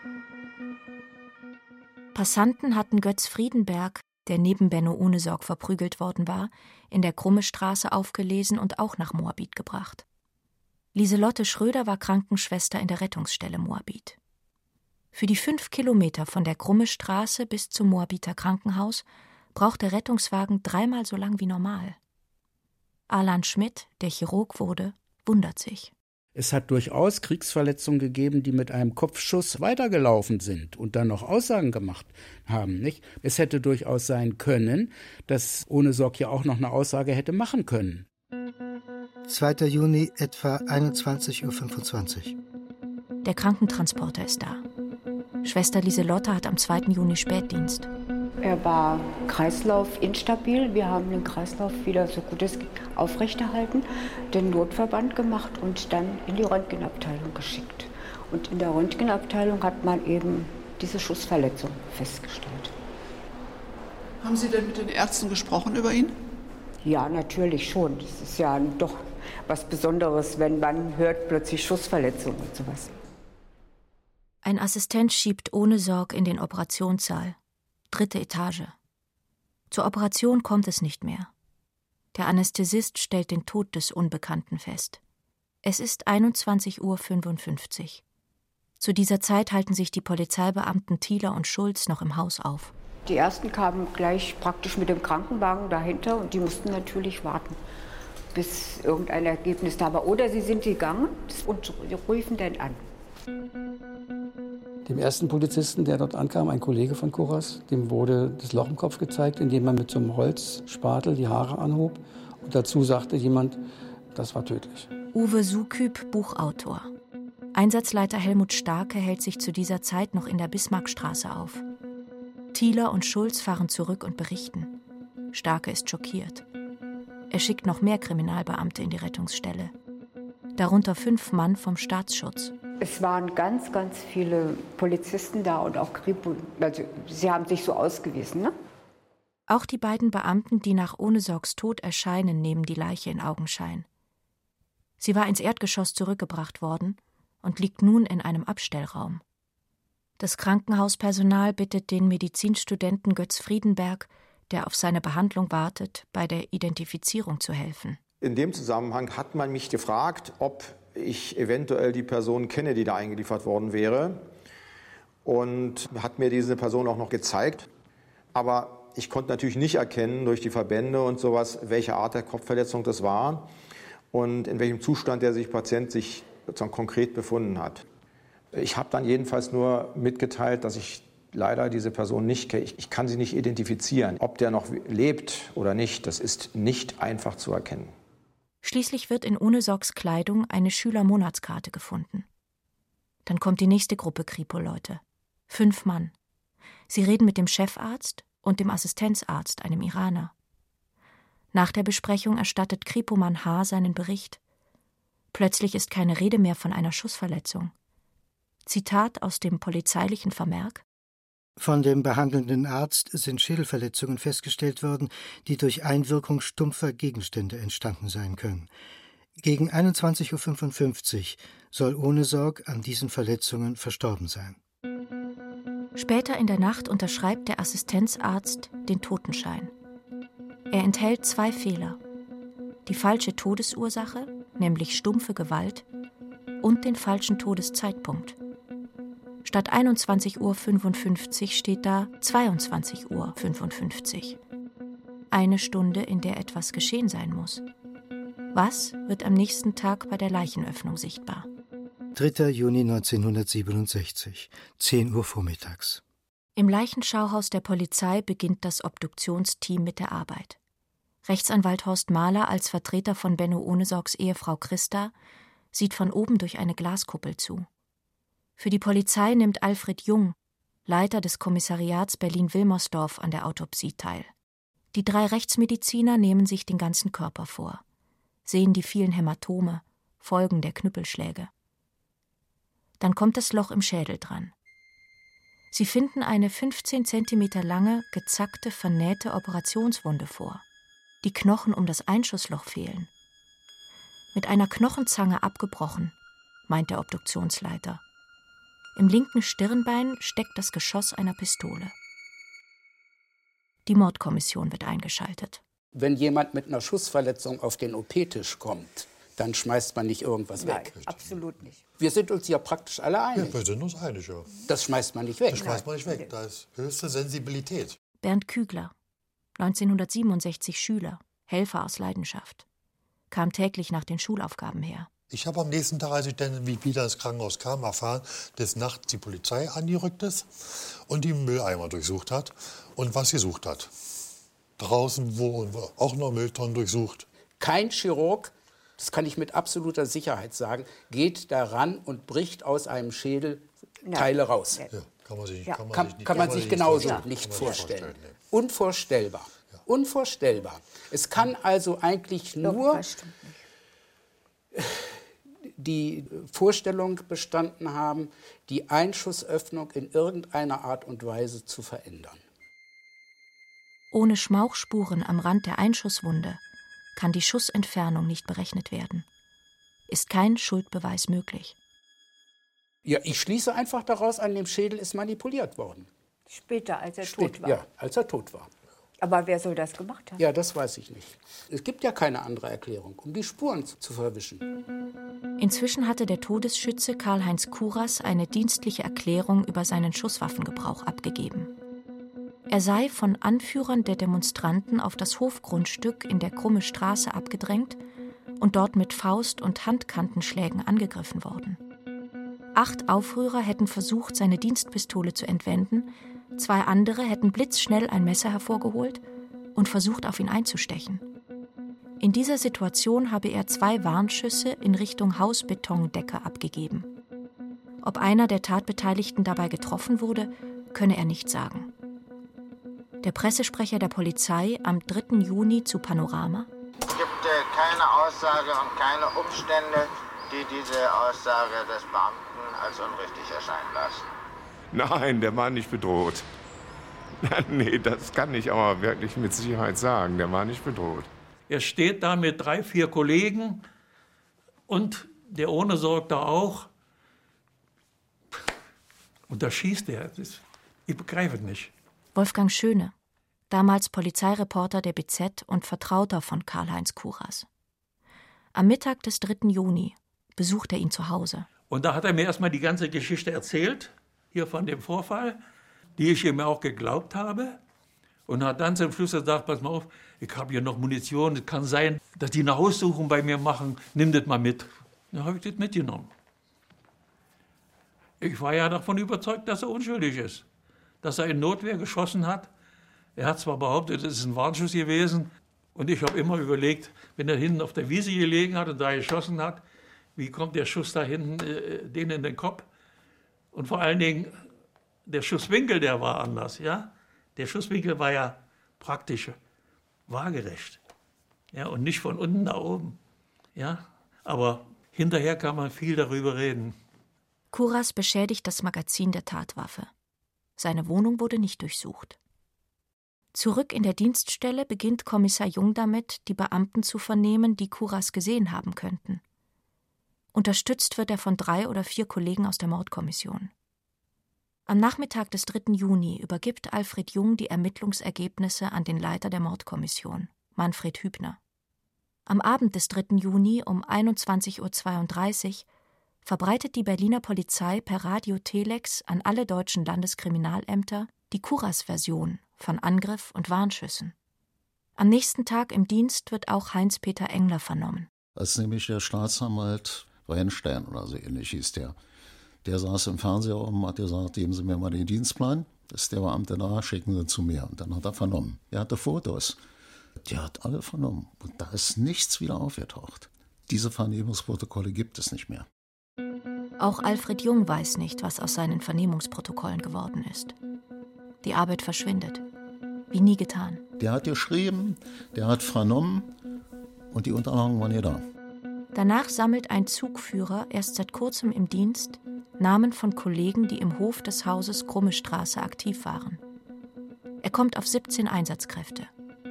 Passanten hatten Götz Friedenberg, der neben Benno Ohnesorg verprügelt worden war, in der Krumme Straße aufgelesen und auch nach Moabit gebracht. Lieselotte Schröder war Krankenschwester in der Rettungsstelle Moabit. Für die fünf Kilometer von der Krumme Straße bis zum Moabiter Krankenhaus braucht der Rettungswagen dreimal so lang wie normal. Alan Schmidt, der Chirurg wurde, wundert sich. Es hat durchaus Kriegsverletzungen gegeben, die mit einem Kopfschuss weitergelaufen sind und dann noch Aussagen gemacht haben. Nicht? Es hätte durchaus sein können, dass ohne Sorg ja auch noch eine Aussage hätte machen können. 2. Juni, etwa 21.25 Uhr. Der Krankentransporter ist da. Schwester Lieselotte hat am 2. Juni Spätdienst. Er war Kreislauf instabil. Wir haben den Kreislauf wieder so gut es geht aufrechterhalten, den Notverband gemacht und dann in die Röntgenabteilung geschickt. Und in der Röntgenabteilung hat man eben diese Schussverletzung festgestellt. Haben Sie denn mit den Ärzten gesprochen über ihn? Ja, natürlich schon. Das ist ja doch was Besonderes, wenn man hört plötzlich Schussverletzung und sowas. Ein Assistent schiebt ohne Sorg in den Operationssaal. Dritte Etage. Zur Operation kommt es nicht mehr. Der Anästhesist stellt den Tod des Unbekannten fest. Es ist 21.55 Uhr. Zu dieser Zeit halten sich die Polizeibeamten Thieler und Schulz noch im Haus auf. Die ersten kamen gleich praktisch mit dem Krankenwagen dahinter und die mussten natürlich warten, bis irgendein Ergebnis da war. Oder sie sind gegangen und rufen dann an. Dem ersten Polizisten, der dort ankam, ein Kollege von Kuras, dem wurde das Loch im Kopf gezeigt, indem man mit so einem Holzspatel die Haare anhob. Und dazu sagte jemand, das war tödlich. Uwe Suküb, Buchautor. Einsatzleiter Helmut Starke hält sich zu dieser Zeit noch in der Bismarckstraße auf. Thieler und Schulz fahren zurück und berichten. Starke ist schockiert. Er schickt noch mehr Kriminalbeamte in die Rettungsstelle. Darunter fünf Mann vom Staatsschutz. Es waren ganz, ganz viele Polizisten da und auch Kripo. Also, sie haben sich so ausgewiesen, ne? Auch die beiden Beamten, die nach Ohnesorgs Tod erscheinen, nehmen die Leiche in Augenschein. Sie war ins Erdgeschoss zurückgebracht worden und liegt nun in einem Abstellraum. Das Krankenhauspersonal bittet den Medizinstudenten Götz Friedenberg, der auf seine Behandlung wartet, bei der Identifizierung zu helfen. In dem Zusammenhang hat man mich gefragt, ob ich eventuell die Person kenne, die da eingeliefert worden wäre. Und hat mir diese Person auch noch gezeigt. Aber ich konnte natürlich nicht erkennen durch die Verbände und sowas, welche Art der Kopfverletzung das war und in welchem Zustand der sich Patient sich sozusagen konkret befunden hat. Ich habe dann jedenfalls nur mitgeteilt, dass ich leider diese Person nicht kenne. Ich kann sie nicht identifizieren. Ob der noch lebt oder nicht, das ist nicht einfach zu erkennen. Schließlich wird in Ohnesorgs Kleidung eine Schülermonatskarte gefunden. Dann kommt die nächste Gruppe Kripo-Leute. Fünf Mann. Sie reden mit dem Chefarzt und dem Assistenzarzt, einem Iraner. Nach der Besprechung erstattet Kripomann H. seinen Bericht. Plötzlich ist keine Rede mehr von einer Schussverletzung. Zitat aus dem polizeilichen Vermerk von dem behandelnden Arzt sind Schädelverletzungen festgestellt worden, die durch Einwirkung stumpfer Gegenstände entstanden sein können. Gegen 21.55 Uhr soll ohne Sorg an diesen Verletzungen verstorben sein. Später in der Nacht unterschreibt der Assistenzarzt den Totenschein. Er enthält zwei Fehler. Die falsche Todesursache, nämlich stumpfe Gewalt, und den falschen Todeszeitpunkt. Statt 21.55 Uhr steht da 22.55 Uhr. Eine Stunde, in der etwas geschehen sein muss. Was wird am nächsten Tag bei der Leichenöffnung sichtbar? 3. Juni 1967, 10 Uhr vormittags. Im Leichenschauhaus der Polizei beginnt das Obduktionsteam mit der Arbeit. Rechtsanwalt Horst Mahler als Vertreter von Benno Ohnesorgs Ehefrau Christa sieht von oben durch eine Glaskuppel zu. Für die Polizei nimmt Alfred Jung, Leiter des Kommissariats Berlin-Wilmersdorf, an der Autopsie teil. Die drei Rechtsmediziner nehmen sich den ganzen Körper vor, sehen die vielen Hämatome, Folgen der Knüppelschläge. Dann kommt das Loch im Schädel dran. Sie finden eine 15 cm lange, gezackte, vernähte Operationswunde vor. Die Knochen um das Einschussloch fehlen. Mit einer Knochenzange abgebrochen, meint der Obduktionsleiter. Im linken Stirnbein steckt das Geschoss einer Pistole. Die Mordkommission wird eingeschaltet. Wenn jemand mit einer Schussverletzung auf den OP-Tisch kommt, dann schmeißt man nicht irgendwas Nein, weg. absolut nicht. Wir sind uns ja praktisch alle einig. Ja, wir sind uns einig, ja. Das schmeißt man nicht weg. Das schmeißt man nicht weg. Da ist höchste Sensibilität. Bernd Kügler, 1967 Schüler, Helfer aus Leidenschaft, kam täglich nach den Schulaufgaben her. Ich habe am nächsten Tag, als ich dann wieder ins Krankenhaus kam, erfahren, dass nachts die Polizei angerückt ist und die Mülleimer durchsucht hat und was gesucht hat. Draußen wurden auch noch Mülltonnen durchsucht. Kein Chirurg, das kann ich mit absoluter Sicherheit sagen, geht daran und bricht aus einem Schädel Teile raus. Ja, kann man sich, Ja. kann man Kann, sich, nicht- kann man sich nicht genauso vorstellen. nicht Kann man sich vorstellen. Unvorstellbar. Unvorstellbar. Es kann also eigentlich nur die Vorstellung bestanden haben, die Einschussöffnung in irgendeiner Art und Weise zu verändern. Ohne Schmauchspuren am Rand der Einschusswunde kann die Schussentfernung nicht berechnet werden. Ist kein Schuldbeweis möglich. Ja, ich schließe einfach daraus, an dem Schädel ist manipuliert worden. Später, als er Spät- tot war. Ja, als er tot war. Aber wer soll das gemacht haben? Ja, das weiß ich nicht. Es gibt ja keine andere Erklärung, um die Spuren zu, zu verwischen. Inzwischen hatte der Todesschütze Karl-Heinz Kuras eine dienstliche Erklärung über seinen Schusswaffengebrauch abgegeben. Er sei von Anführern der Demonstranten auf das Hofgrundstück in der Krumme Straße abgedrängt und dort mit Faust- und Handkantenschlägen angegriffen worden. Acht Aufrührer hätten versucht, seine Dienstpistole zu entwenden, zwei andere hätten blitzschnell ein Messer hervorgeholt und versucht, auf ihn einzustechen. In dieser Situation habe er zwei Warnschüsse in Richtung Hausbetondecke abgegeben. Ob einer der Tatbeteiligten dabei getroffen wurde, könne er nicht sagen. Der Pressesprecher der Polizei am 3. Juni zu Panorama Es gibt äh, keine Aussage und keine Umstände, die diese Aussage des Beamten als unrichtig erscheinen lassen. Nein, der war nicht bedroht. nee, das kann ich aber wirklich mit Sicherheit sagen. Der war nicht bedroht. Er steht da mit drei, vier Kollegen und der ohne Sorg da auch. Und da schießt er. Das, ich begreife es nicht. Wolfgang Schöne, damals Polizeireporter der BZ und Vertrauter von Karl-Heinz Kuras. Am Mittag des 3. Juni besucht er ihn zu Hause. Und da hat er mir erstmal die ganze Geschichte erzählt, hier von dem Vorfall, die ich ihm auch geglaubt habe. Und hat dann zum Schluss gesagt, pass mal auf, ich habe hier noch Munition, es kann sein, dass die eine Haussuchung bei mir machen, nimm das mal mit. Dann habe ich das mitgenommen. Ich war ja davon überzeugt, dass er unschuldig ist. Dass er in Notwehr geschossen hat. Er hat zwar behauptet, es ist ein Warnschuss gewesen. Und ich habe immer überlegt, wenn er hinten auf der Wiese gelegen hat und da geschossen hat, wie kommt der Schuss da hinten äh, denen in den Kopf? Und vor allen Dingen, der Schusswinkel, der war anders. Ja? Der Schusswinkel war ja praktisch waagerecht. Ja, und nicht von unten nach oben. Ja? Aber hinterher kann man viel darüber reden. Kuras beschädigt das Magazin der Tatwaffe. Seine Wohnung wurde nicht durchsucht. Zurück in der Dienststelle beginnt Kommissar Jung damit, die Beamten zu vernehmen, die Kuras gesehen haben könnten. Unterstützt wird er von drei oder vier Kollegen aus der Mordkommission. Am Nachmittag des 3. Juni übergibt Alfred Jung die Ermittlungsergebnisse an den Leiter der Mordkommission, Manfred Hübner. Am Abend des 3. Juni um 21.32 Uhr verbreitet die Berliner Polizei per Radio Telex an alle deutschen Landeskriminalämter die Kuras-Version von Angriff und Warnschüssen. Am nächsten Tag im Dienst wird auch Heinz-Peter Engler vernommen. Als nämlich der Staatsanwalt Weinstein oder so ähnlich hieß der, der saß im Fernsehraum und hat gesagt, geben Sie mir mal den Dienstplan. Das ist der Beamte da, schicken Sie zu mir. Und dann hat er vernommen. Er hatte Fotos. Der hat alle vernommen. Und da ist nichts wieder aufgetaucht. Diese Vernehmungsprotokolle gibt es nicht mehr. Auch Alfred Jung weiß nicht, was aus seinen Vernehmungsprotokollen geworden ist. Die Arbeit verschwindet. Wie nie getan. Der hat geschrieben, der hat vernommen und die Unterlagen waren ja da. Danach sammelt ein Zugführer, erst seit kurzem im Dienst, Namen von Kollegen, die im Hof des Hauses Krummestraße aktiv waren. Er kommt auf 17 Einsatzkräfte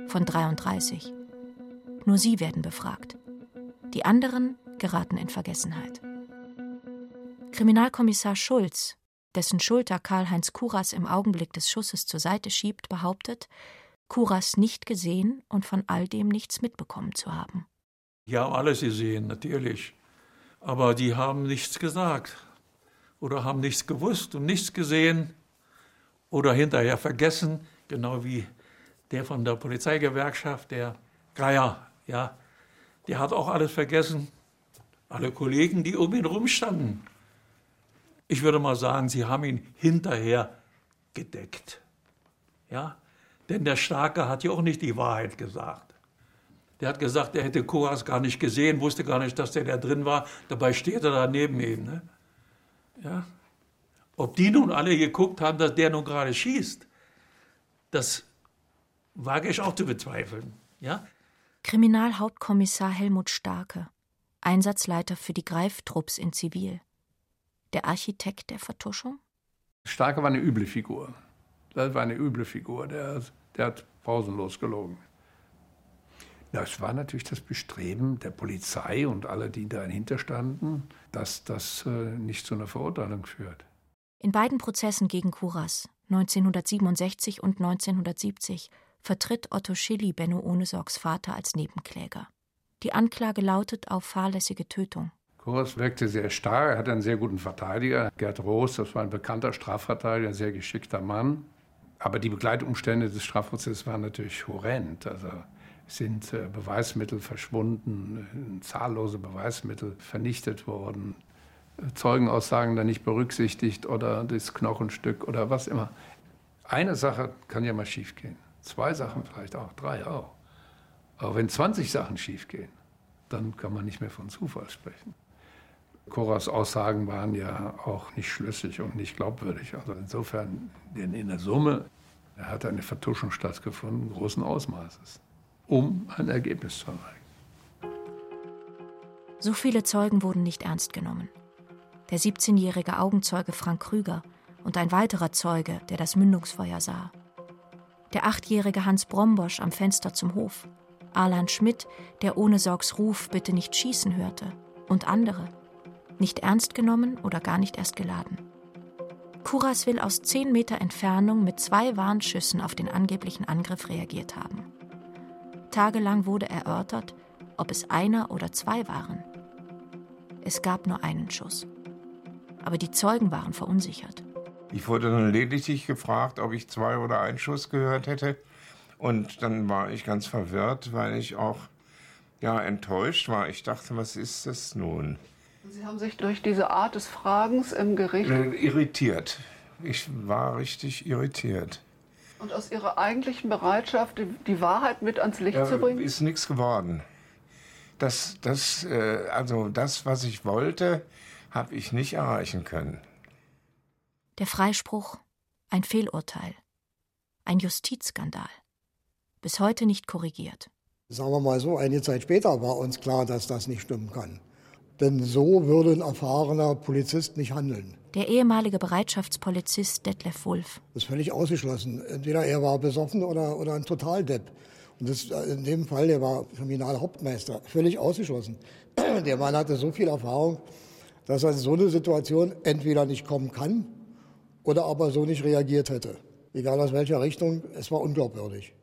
von 33. Nur sie werden befragt. Die anderen geraten in Vergessenheit. Kriminalkommissar Schulz, dessen Schulter Karl-Heinz Kuras im Augenblick des Schusses zur Seite schiebt, behauptet, Kuras nicht gesehen und von all dem nichts mitbekommen zu haben. Die haben alles gesehen, natürlich. Aber die haben nichts gesagt oder haben nichts gewusst und nichts gesehen oder hinterher vergessen, genau wie der von der Polizeigewerkschaft, der Geier, ja, der hat auch alles vergessen. Alle Kollegen, die um ihn rumstanden. Ich würde mal sagen, sie haben ihn hinterher gedeckt. Ja? Denn der Starke hat ja auch nicht die Wahrheit gesagt. Der hat gesagt, er hätte Koras gar nicht gesehen, wusste gar nicht, dass der da drin war. Dabei steht er da neben ihm. Ne? Ja? Ob die nun alle geguckt haben, dass der nun gerade schießt, das wage ich auch zu bezweifeln. Ja? Kriminalhauptkommissar Helmut Starke, Einsatzleiter für die Greiftrupps in Zivil. Der Architekt der Vertuschung? Starke war eine üble Figur. Das war eine üble Figur. Der, der hat pausenlos gelogen. Das war natürlich das Bestreben der Polizei und aller, die dahinter standen, dass das äh, nicht zu einer Verurteilung führt. In beiden Prozessen gegen Kuras, 1967 und 1970, vertritt Otto Schilly Benno Ohnesorgs Vater als Nebenkläger. Die Anklage lautet auf fahrlässige Tötung. Kuras wirkte sehr stark, er hatte einen sehr guten Verteidiger. Gerd Roos, das war ein bekannter Strafverteidiger, ein sehr geschickter Mann. Aber die Begleitumstände des Strafprozesses waren natürlich horrend. Also sind äh, Beweismittel verschwunden, äh, zahllose Beweismittel vernichtet worden, äh, Zeugenaussagen dann nicht berücksichtigt oder das Knochenstück oder was immer. Eine Sache kann ja mal schiefgehen. Zwei Sachen vielleicht auch, drei auch. Aber wenn 20 Sachen schiefgehen, dann kann man nicht mehr von Zufall sprechen. Koras Aussagen waren ja auch nicht schlüssig und nicht glaubwürdig. Also insofern in der Summe hat eine Vertuschung stattgefunden, großen Ausmaßes um ein Ergebnis zu erreichen. So viele Zeugen wurden nicht ernst genommen. Der 17-jährige Augenzeuge Frank Krüger und ein weiterer Zeuge, der das Mündungsfeuer sah. Der achtjährige Hans Brombosch am Fenster zum Hof. Arlan Schmidt, der ohne Sorgs Ruf bitte nicht schießen hörte. Und andere. Nicht ernst genommen oder gar nicht erst geladen. Kuras will aus zehn Meter Entfernung mit zwei Warnschüssen auf den angeblichen Angriff reagiert haben. Tagelang wurde erörtert, ob es einer oder zwei waren. Es gab nur einen Schuss. Aber die Zeugen waren verunsichert. Ich wurde dann lediglich gefragt, ob ich zwei oder einen Schuss gehört hätte. Und dann war ich ganz verwirrt, weil ich auch ja, enttäuscht war. Ich dachte, was ist das nun? Sie haben sich durch diese Art des Fragens im Gericht. Äh, irritiert. Ich war richtig irritiert. Und aus Ihrer eigentlichen Bereitschaft, die Wahrheit mit ans Licht ja, zu bringen? Ist nichts geworden. Das, das, äh, also das, was ich wollte, habe ich nicht erreichen können. Der Freispruch, ein Fehlurteil, ein Justizskandal. Bis heute nicht korrigiert. Sagen wir mal so, eine Zeit später war uns klar, dass das nicht stimmen kann. Denn so würde ein erfahrener Polizist nicht handeln. Der ehemalige Bereitschaftspolizist Detlef Wulff. Das ist völlig ausgeschlossen. Entweder er war besoffen oder, oder ein Totaldepp. Und das, in dem Fall, der war Kriminalhauptmeister. Völlig ausgeschlossen. Der Mann hatte so viel Erfahrung, dass er in so eine Situation entweder nicht kommen kann oder aber so nicht reagiert hätte. Egal aus welcher Richtung, es war unglaubwürdig.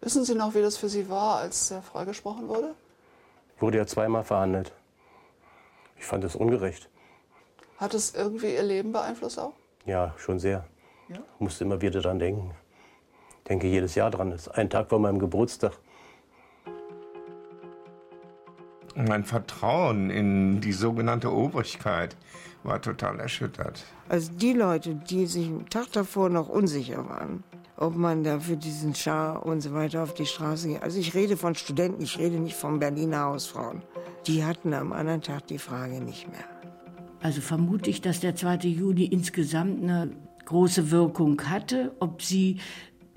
Wissen Sie noch, wie das für Sie war, als er freigesprochen wurde? Wurde ja zweimal verhandelt. Ich fand es ungerecht. Hat es irgendwie Ihr Leben beeinflusst auch? Ja, schon sehr. Ja? Ich musste immer wieder dran denken. Ich denke jedes Jahr dran. Das ist ein Tag vor meinem Geburtstag. Mein Vertrauen in die sogenannte Obrigkeit war total erschüttert. Also die Leute, die sich am Tag davor noch unsicher waren, ob man da für diesen Schar und so weiter auf die Straße geht. Also ich rede von Studenten, ich rede nicht von Berliner Hausfrauen. Die hatten am anderen Tag die Frage nicht mehr. Also vermute ich, dass der 2. Juni insgesamt eine große Wirkung hatte. Ob sie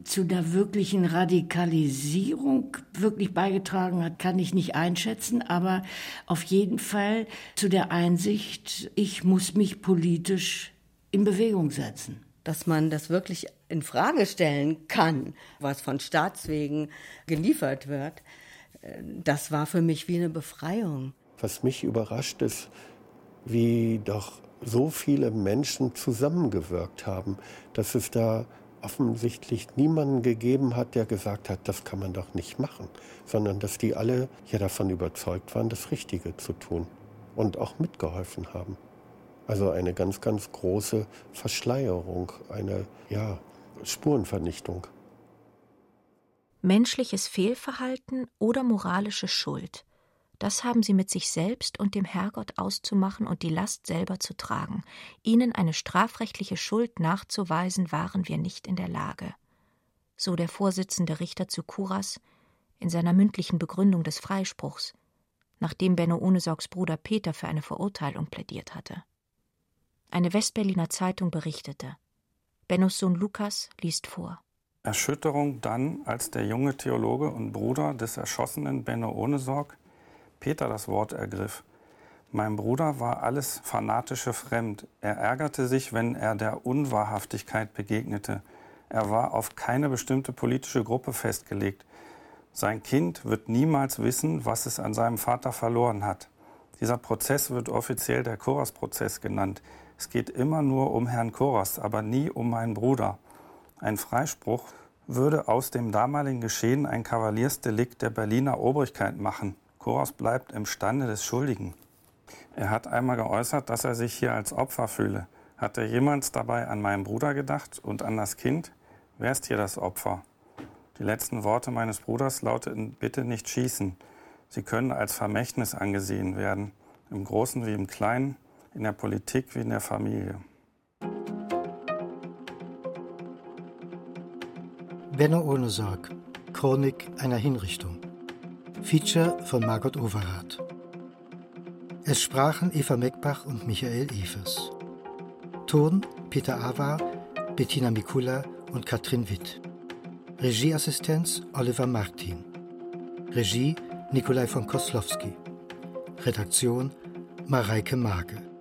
zu der wirklichen Radikalisierung wirklich beigetragen hat, kann ich nicht einschätzen, aber auf jeden Fall zu der Einsicht, ich muss mich politisch in Bewegung setzen. Dass man das wirklich in Frage stellen kann, was von Staatswegen geliefert wird, das war für mich wie eine Befreiung. Was mich überrascht ist, wie doch so viele Menschen zusammengewirkt haben, dass es da offensichtlich niemanden gegeben hat, der gesagt hat, das kann man doch nicht machen, sondern dass die alle ja davon überzeugt waren, das Richtige zu tun und auch mitgeholfen haben. Also eine ganz, ganz große Verschleierung, eine ja, Spurenvernichtung. Menschliches Fehlverhalten oder moralische Schuld. Das haben sie mit sich selbst und dem Herrgott auszumachen und die Last selber zu tragen. Ihnen eine strafrechtliche Schuld nachzuweisen, waren wir nicht in der Lage. So der Vorsitzende Richter zu Kuras in seiner mündlichen Begründung des Freispruchs, nachdem Benno Ohnesorgs Bruder Peter für eine Verurteilung plädiert hatte. Eine Westberliner Zeitung berichtete. Bennos Sohn Lukas liest vor. Erschütterung dann, als der junge Theologe und Bruder des erschossenen Benno Ohnesorg Peter das Wort ergriff. Mein Bruder war alles Fanatische fremd. Er ärgerte sich, wenn er der Unwahrhaftigkeit begegnete. Er war auf keine bestimmte politische Gruppe festgelegt. Sein Kind wird niemals wissen, was es an seinem Vater verloren hat. Dieser Prozess wird offiziell der Koras-Prozess genannt. Es geht immer nur um Herrn Koras, aber nie um meinen Bruder. Ein Freispruch würde aus dem damaligen Geschehen ein Kavaliersdelikt der Berliner Obrigkeit machen. Koros bleibt im Stande des Schuldigen. Er hat einmal geäußert, dass er sich hier als Opfer fühle. Hat er jemals dabei an meinen Bruder gedacht und an das Kind? Wer ist hier das Opfer? Die letzten Worte meines Bruders lauteten Bitte nicht schießen. Sie können als Vermächtnis angesehen werden, im Großen wie im Kleinen, in der Politik wie in der Familie. Benno ohne Sorg. Chronik einer Hinrichtung. Feature von Margot Overath. Es sprachen Eva Meckbach und Michael Evers. Ton Peter Awa, Bettina Mikula und Katrin Witt. Regieassistenz Oliver Martin. Regie Nikolai von Koslowski. Redaktion Mareike Mage.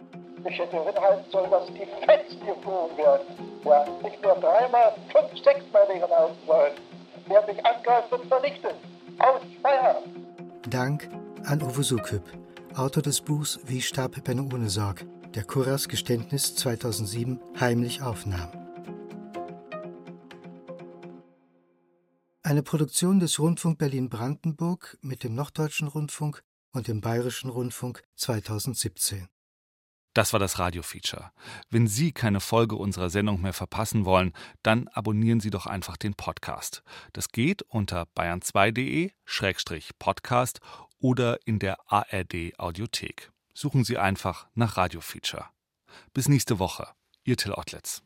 Ich hätte hinhalten sollen, dass die fest geflogen werden. Ja, nicht nur dreimal, fünf, sechsmal hinhalten sollen. Wer mich angreift, wird vernichtet. Aus Feierabend. Dank an Uwe Sukyp, Autor des Buchs Wie starb Benno ohne Sorg, der Kurras Geständnis 2007 heimlich aufnahm. Eine Produktion des Rundfunk Berlin-Brandenburg mit dem Norddeutschen Rundfunk und dem Bayerischen Rundfunk 2017. Das war das Radio-Feature. Wenn Sie keine Folge unserer Sendung mehr verpassen wollen, dann abonnieren Sie doch einfach den Podcast. Das geht unter bayern2.de-podcast oder in der ARD-Audiothek. Suchen Sie einfach nach Radio-Feature. Bis nächste Woche. Ihr Till Ottlitz.